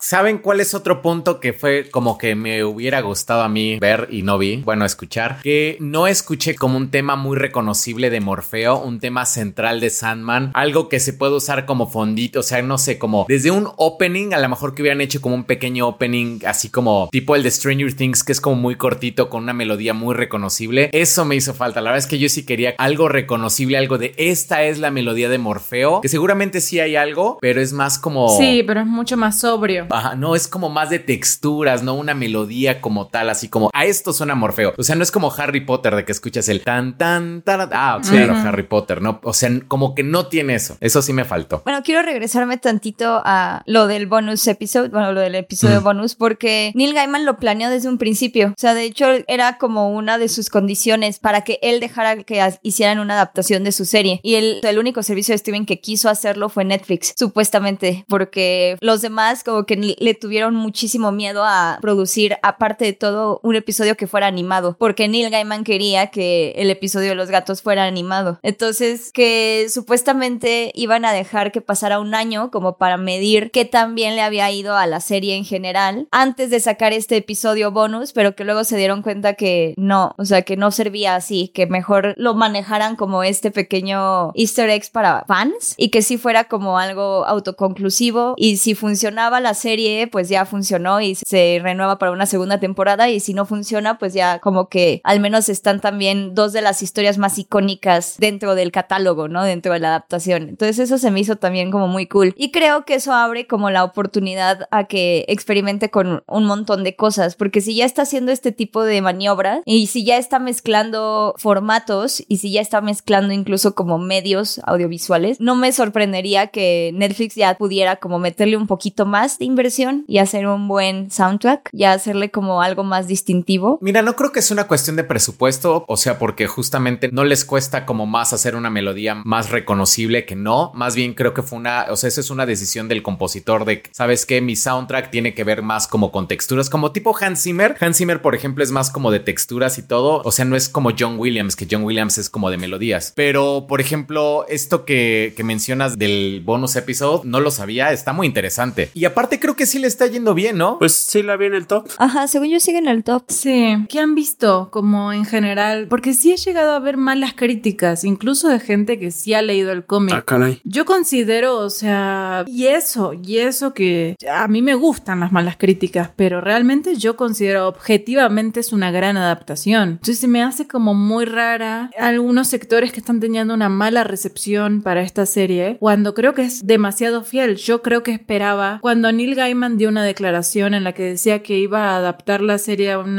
¿Saben cuáles es otro punto que fue como que me hubiera gustado a mí ver y no vi, bueno, escuchar, que no escuché como un tema muy reconocible de Morfeo, un tema central de Sandman, algo que se puede usar como fondito, o sea, no sé, como desde un opening, a lo mejor que hubieran hecho como un pequeño opening, así como tipo el de Stranger Things, que es como muy cortito, con una melodía muy reconocible. Eso me hizo falta. La verdad es que yo sí quería algo reconocible, algo de esta es la melodía de Morfeo, que seguramente sí hay algo, pero es más como... Sí, pero es mucho más sobrio. Ajá, no, es como más de texturas, no una melodía como tal, así como a esto suena Morfeo. O sea, no es como Harry Potter de que escuchas el tan, tan, tan. Ah, claro, Harry Potter, ¿no? O sea, como que no tiene eso. Eso sí me faltó. Bueno, quiero regresarme tantito a lo del bonus episode, bueno, lo del episodio Mm. bonus, porque Neil Gaiman lo planeó desde un principio. O sea, de hecho, era como una de sus condiciones para que él dejara que hicieran una adaptación de su serie. Y el, el único servicio de streaming que quiso hacerlo fue Netflix, supuestamente, porque los demás como que le tuvieron muchísimo miedo a producir, aparte de todo, un episodio que fuera animado, porque Neil Gaiman quería que el episodio de los gatos fuera animado. Entonces, que supuestamente iban a dejar que pasara un año como para medir qué tan bien le había ido a la serie en general antes de sacar este episodio bonus, pero que luego se dieron cuenta que no, o sea, que no servía así, que mejor lo manejaran como este pequeño easter eggs para fans y que sí fuera como algo autoconclusivo y si funcionaba la serie, pues ya funcionó y se renueva para una segunda temporada y si no funciona, pues ya como que al menos están también dos de las historias más icónicas dentro del catálogo, ¿no? Dentro de la adaptación. Entonces eso se me hizo también como muy cool. Y creo que eso abre como la oportunidad a que experimente con un montón de cosas, porque si ya está haciendo este tipo de maniobras y si ya está mezclando formatos y si ya está mezclando incluso como medios audiovisuales, no me sorprendería que Netflix ya pudiera como meterle un poquito más de inversión y hacer un buen soundtrack, ya hacerle como algo más distintivo. Mira, no creo que es una cuestión de presupuesto, o sea, porque justamente no les cuesta como más hacer una melodía más reconocible que no. Más bien creo que fue una, o sea, eso es una decisión del compositor de, sabes que mi soundtrack tiene que ver más como con texturas, como tipo Hans Zimmer. Hans Zimmer, por ejemplo, es más como de texturas y todo. O sea, no es como John Williams, que John Williams es como de melodías. Pero, por ejemplo, esto que, que mencionas del bonus episode, no lo sabía, está muy interesante. Y aparte creo que sí le está yendo bien, ¿no? Pues sí la vi en el top. Ajá, según yo sigue en el top. Sí, ¿qué han visto como en general? Porque sí he llegado a ver malas críticas, incluso de gente que sí ha leído el cómic. Ah, caray. Yo considero, o sea, y eso, y eso que a mí me gustan las malas críticas, pero realmente yo considero objetivamente es una gran adaptación. Entonces se me hace como muy rara algunos sectores que están teniendo una mala recepción para esta serie, cuando creo que es demasiado fiel. Yo creo que esperaba, cuando Neil Gaiman dio una declaración en la que decía que iba a adaptar la serie a un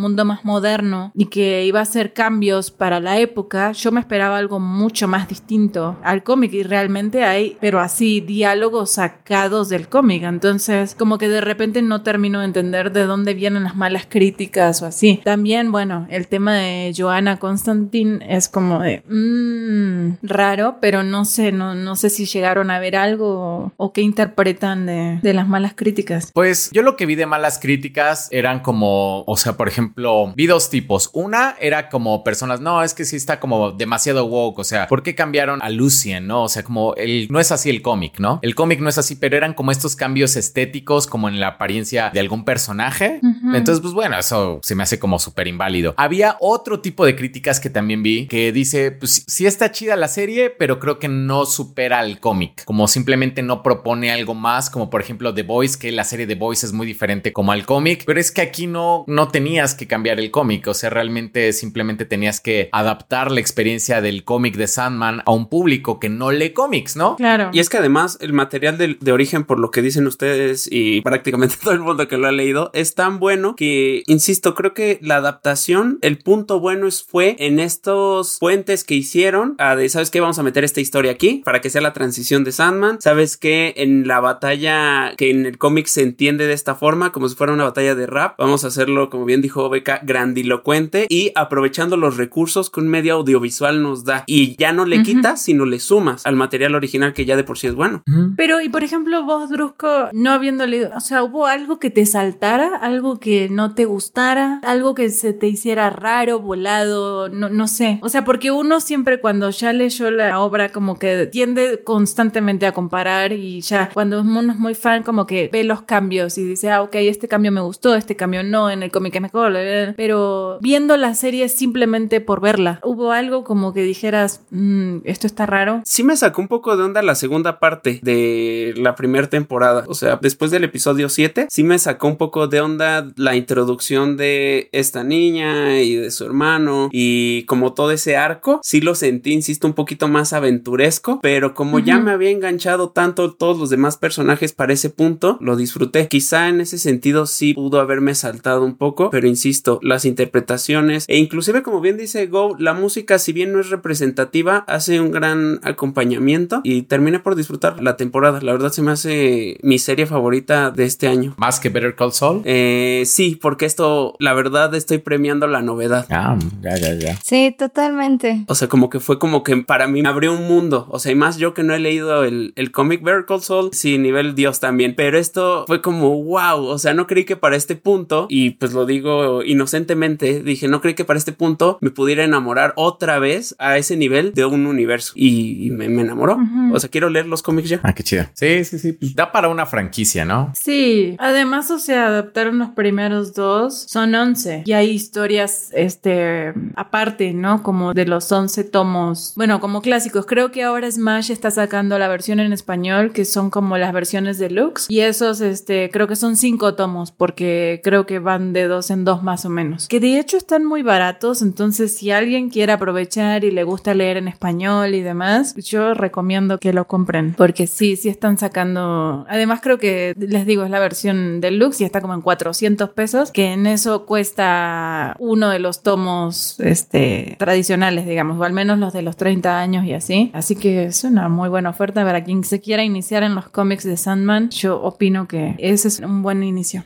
mundo más moderno y que iba a hacer cambios para la época, yo me esperaba algo mucho más distinto al cómic y realmente hay, pero así, diálogos sacados del cómic. Entonces, como que de repente no termino de entender de dónde vienen las malas críticas o así. También, bueno, el tema de Joanna Constantine es como de mmm, raro, pero no sé, no, no sé si llegaron a ver algo o, o qué interpretan de, de las malas críticas. Pues yo lo que vi de malas críticas eran como, o sea, por ejemplo, vi dos tipos. Una era como personas, no, es que sí está como demasiado woke, o sea, ¿por qué cambiaron a Lucien, no? O sea, como el, no es así el cómic, ¿no? El cómic no es así, pero eran como estos cambios estéticos, como en la apariencia de algún personaje. Entonces, pues bueno, eso se me hace como súper inválido. Había otro tipo de críticas que también vi que dice, pues sí está chida la serie, pero creo que no supera al cómic, como simplemente no propone algo más, como por ejemplo The Voice, que la serie The Voice es muy diferente como al cómic, pero es que aquí no, no tenías que cambiar el cómic, o sea, realmente simplemente tenías que adaptar la experiencia del cómic de Sandman a un público que no lee cómics, ¿no? Claro. Y es que además el material de, de origen, por lo que dicen ustedes y prácticamente todo el mundo que lo ha leído, es tan bueno que, insisto, creo que la adaptación, el punto bueno es, fue en estos puentes que hicieron, a de, ¿sabes qué? Vamos a meter esta historia aquí para que sea la transición de Sandman. ¿Sabes qué? En la batalla que en el cómic se entiende de esta forma, como si fuera una batalla de rap, vamos a hacerlo, como bien dijo Beca, grandilocuente y aprovechando los recursos que un medio audiovisual nos da. Y ya no le Ujú. quitas, sino le sumas al material original que ya de por sí es bueno. Pero, y por ejemplo, vos, Drusco, no habiendo leído, o sea, ¿hubo algo que te saltara? ¿Algo que no te gustara? ¿Algo que se te hiciera raro, volado? No, no sé. O sea, porque uno siempre cuando ya leyó la obra como que tiende constantemente a comparar y ya cuando uno es muy fan como que ve los cambios y dice, ah, ok, este cambio me gustó, este cambio no, en el cómic es mejor, pero viendo la serie simplemente por verla, hubo algo como que dijeras, mm, esto está raro. Sí me sacó un poco de onda la segunda parte de la primera temporada, o sea, después del episodio 7, sí me sacó un poco de onda la introducción de esta niña y de su hermano y como todo ese arco, sí lo sentí, insisto, un poquito más aventuresco, pero como ya me había enganchado tanto todos los demás personajes para ese punto, lo disfruté. Quizá en ese sentido sí pudo haberme saltado un poco, pero insisto, las interpretaciones e inclusive como bien dice Go, la música si bien no es representativa, hace un gran acompañamiento y terminé por disfrutar la temporada. La verdad se me hace mi serie favorita de este año. ¿Más que Better Call Saul? Eh, sí, porque esto, la verdad, estoy premiando la novedad. Ah, ya, ya, ya. Sí, totalmente. O sea, como que fue como que para mí me abrió un mundo. O sea, y más yo que no he leído el, el cómic Better Call Saul, sí, nivel Dios también. Pero esto fue como, wow, o sea, no creí que para este punto, y pues lo digo inocentemente, dije, no creí que para este punto me pudiera enamorar otra vez a ese nivel de un universo. Y, me, enamoró. O sea, quiero leer los cómics ya. Ah, qué chido. Sí, sí, sí. Da para una franquicia, ¿no? Sí. Además, o sea, adaptaron los primeros dos. Son 11. Y hay historias, este, aparte, ¿no? Como de los 11 tomos. Bueno, como clásicos. Creo que ahora Smash está sacando la versión en español, que son como las versiones deluxe. Y esos, este, creo que son cinco tomos, porque creo que van de dos en dos más o menos. Que de hecho están muy baratos. Entonces, si alguien quiere aprovechar y le gusta leer en español y demás, yo recomiendo que lo compren. Porque sí, sí están sacando. Además, creo que les digo, es la versión deluxe y está como en 400 pesos, que en eso cuesta uno de los tomos este, tradicionales, digamos, o al menos los de los 30 años y así. Así que es una muy buena oferta para quien se quiera iniciar en los cómics de Sandman. Yo opino que ese es un buen inicio.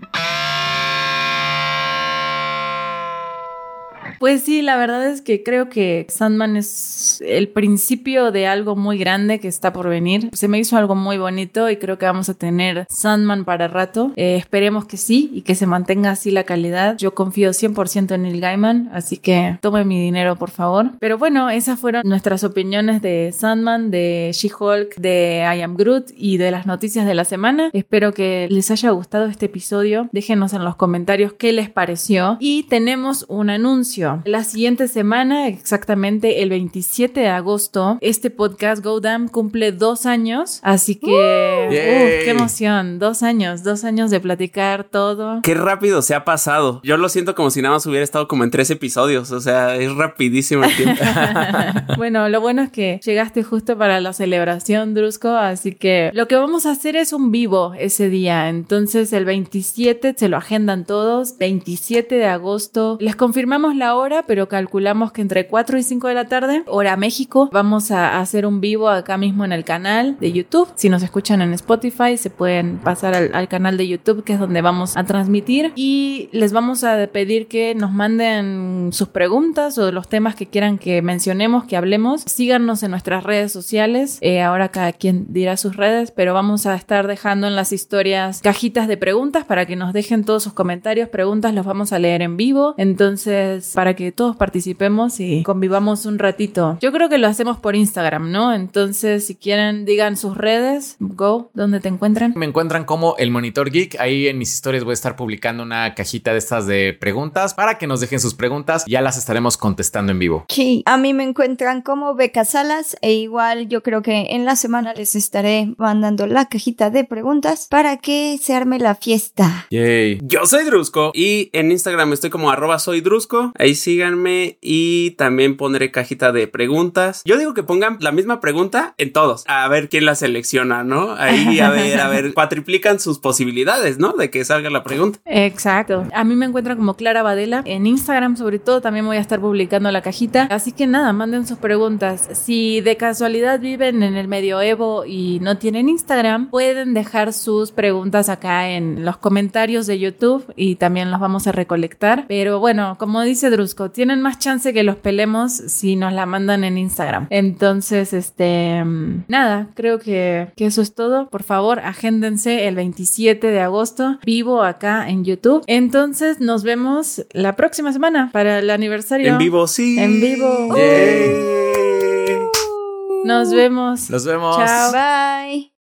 Pues sí, la verdad es que creo que Sandman es el principio de algo muy grande que está por venir. Se me hizo algo muy bonito y creo que vamos a tener Sandman para rato. Eh, esperemos que sí y que se mantenga así la calidad. Yo confío 100% en Neil Gaiman, así que tome mi dinero por favor. Pero bueno, esas fueron nuestras opiniones de Sandman, de She-Hulk, de I Am Groot y de las noticias de la semana. Espero que les haya gustado este episodio. Déjenos en los comentarios qué les pareció. Y tenemos un anuncio. La siguiente semana, exactamente el 27 de agosto, este podcast Go Damn cumple dos años. Así que, qué emoción. Dos años, dos años de platicar todo. Qué rápido se ha pasado. Yo lo siento como si nada más hubiera estado como en tres episodios. O sea, es rapidísimo el tiempo. bueno, lo bueno es que llegaste justo para la celebración, Drusco. Así que lo que vamos a hacer es un vivo ese día. Entonces, el 27 se lo agendan todos. 27 de agosto. Les confirmamos la hora pero calculamos que entre 4 y 5 de la tarde, hora México, vamos a hacer un vivo acá mismo en el canal de YouTube. Si nos escuchan en Spotify, se pueden pasar al, canal de YouTube, que es donde vamos a transmitir. Y les vamos a pedir que nos manden sus preguntas o los temas que quieran que mencionemos, que hablemos. Síganos en nuestras redes sociales. Eh, ahora cada quien dirá sus redes, pero vamos a estar dejando en las historias cajitas de preguntas para que nos dejen todos sus comentarios, preguntas, los vamos a leer en vivo. Entonces, para que todos participemos y convivamos un ratito. Yo creo que lo hacemos por Instagram, ¿no? Entonces, si quieren, digan sus redes. Go, ¿dónde te encuentran? Me encuentran como el Monitor Geek. Ahí en mis historias voy a estar publicando una cajita de estas de preguntas para que nos dejen sus preguntas. Ya las estaremos contestando en vivo. Sí, a mí me encuentran como Beca Salas e igual yo creo que en la semana les estaré mandando la cajita de preguntas para que se arme la fiesta. Yay. Yo soy Drusco y en Instagram estoy como arroba soy Drusco. Ahí síganme y también pondré cajita de preguntas. Yo digo que pongan la misma pregunta en todos, a ver quién la selecciona, ¿no? Ahí a ver, a ver, cuatriplican sus posibilidades, ¿no? De que salga la pregunta. Exacto. A mí me encuentran como Clara Badela. En Instagram, sobre todo, también voy a estar publicando la cajita. Así que nada, manden sus preguntas. Si de casualidad viven en el medioevo y no tienen Instagram, pueden dejar sus preguntas acá en los comentarios de YouTube y también los vamos a recolectar. Pero bueno, como dice Tienen más chance que los pelemos si nos la mandan en Instagram. Entonces, este, nada, creo que, que eso es todo. Por favor, agéndense el 27 de agosto, vivo acá en YouTube. Entonces, nos vemos la próxima semana para el aniversario. En vivo, sí. En vivo. Nos vemos. Nos vemos. Chao. Bye.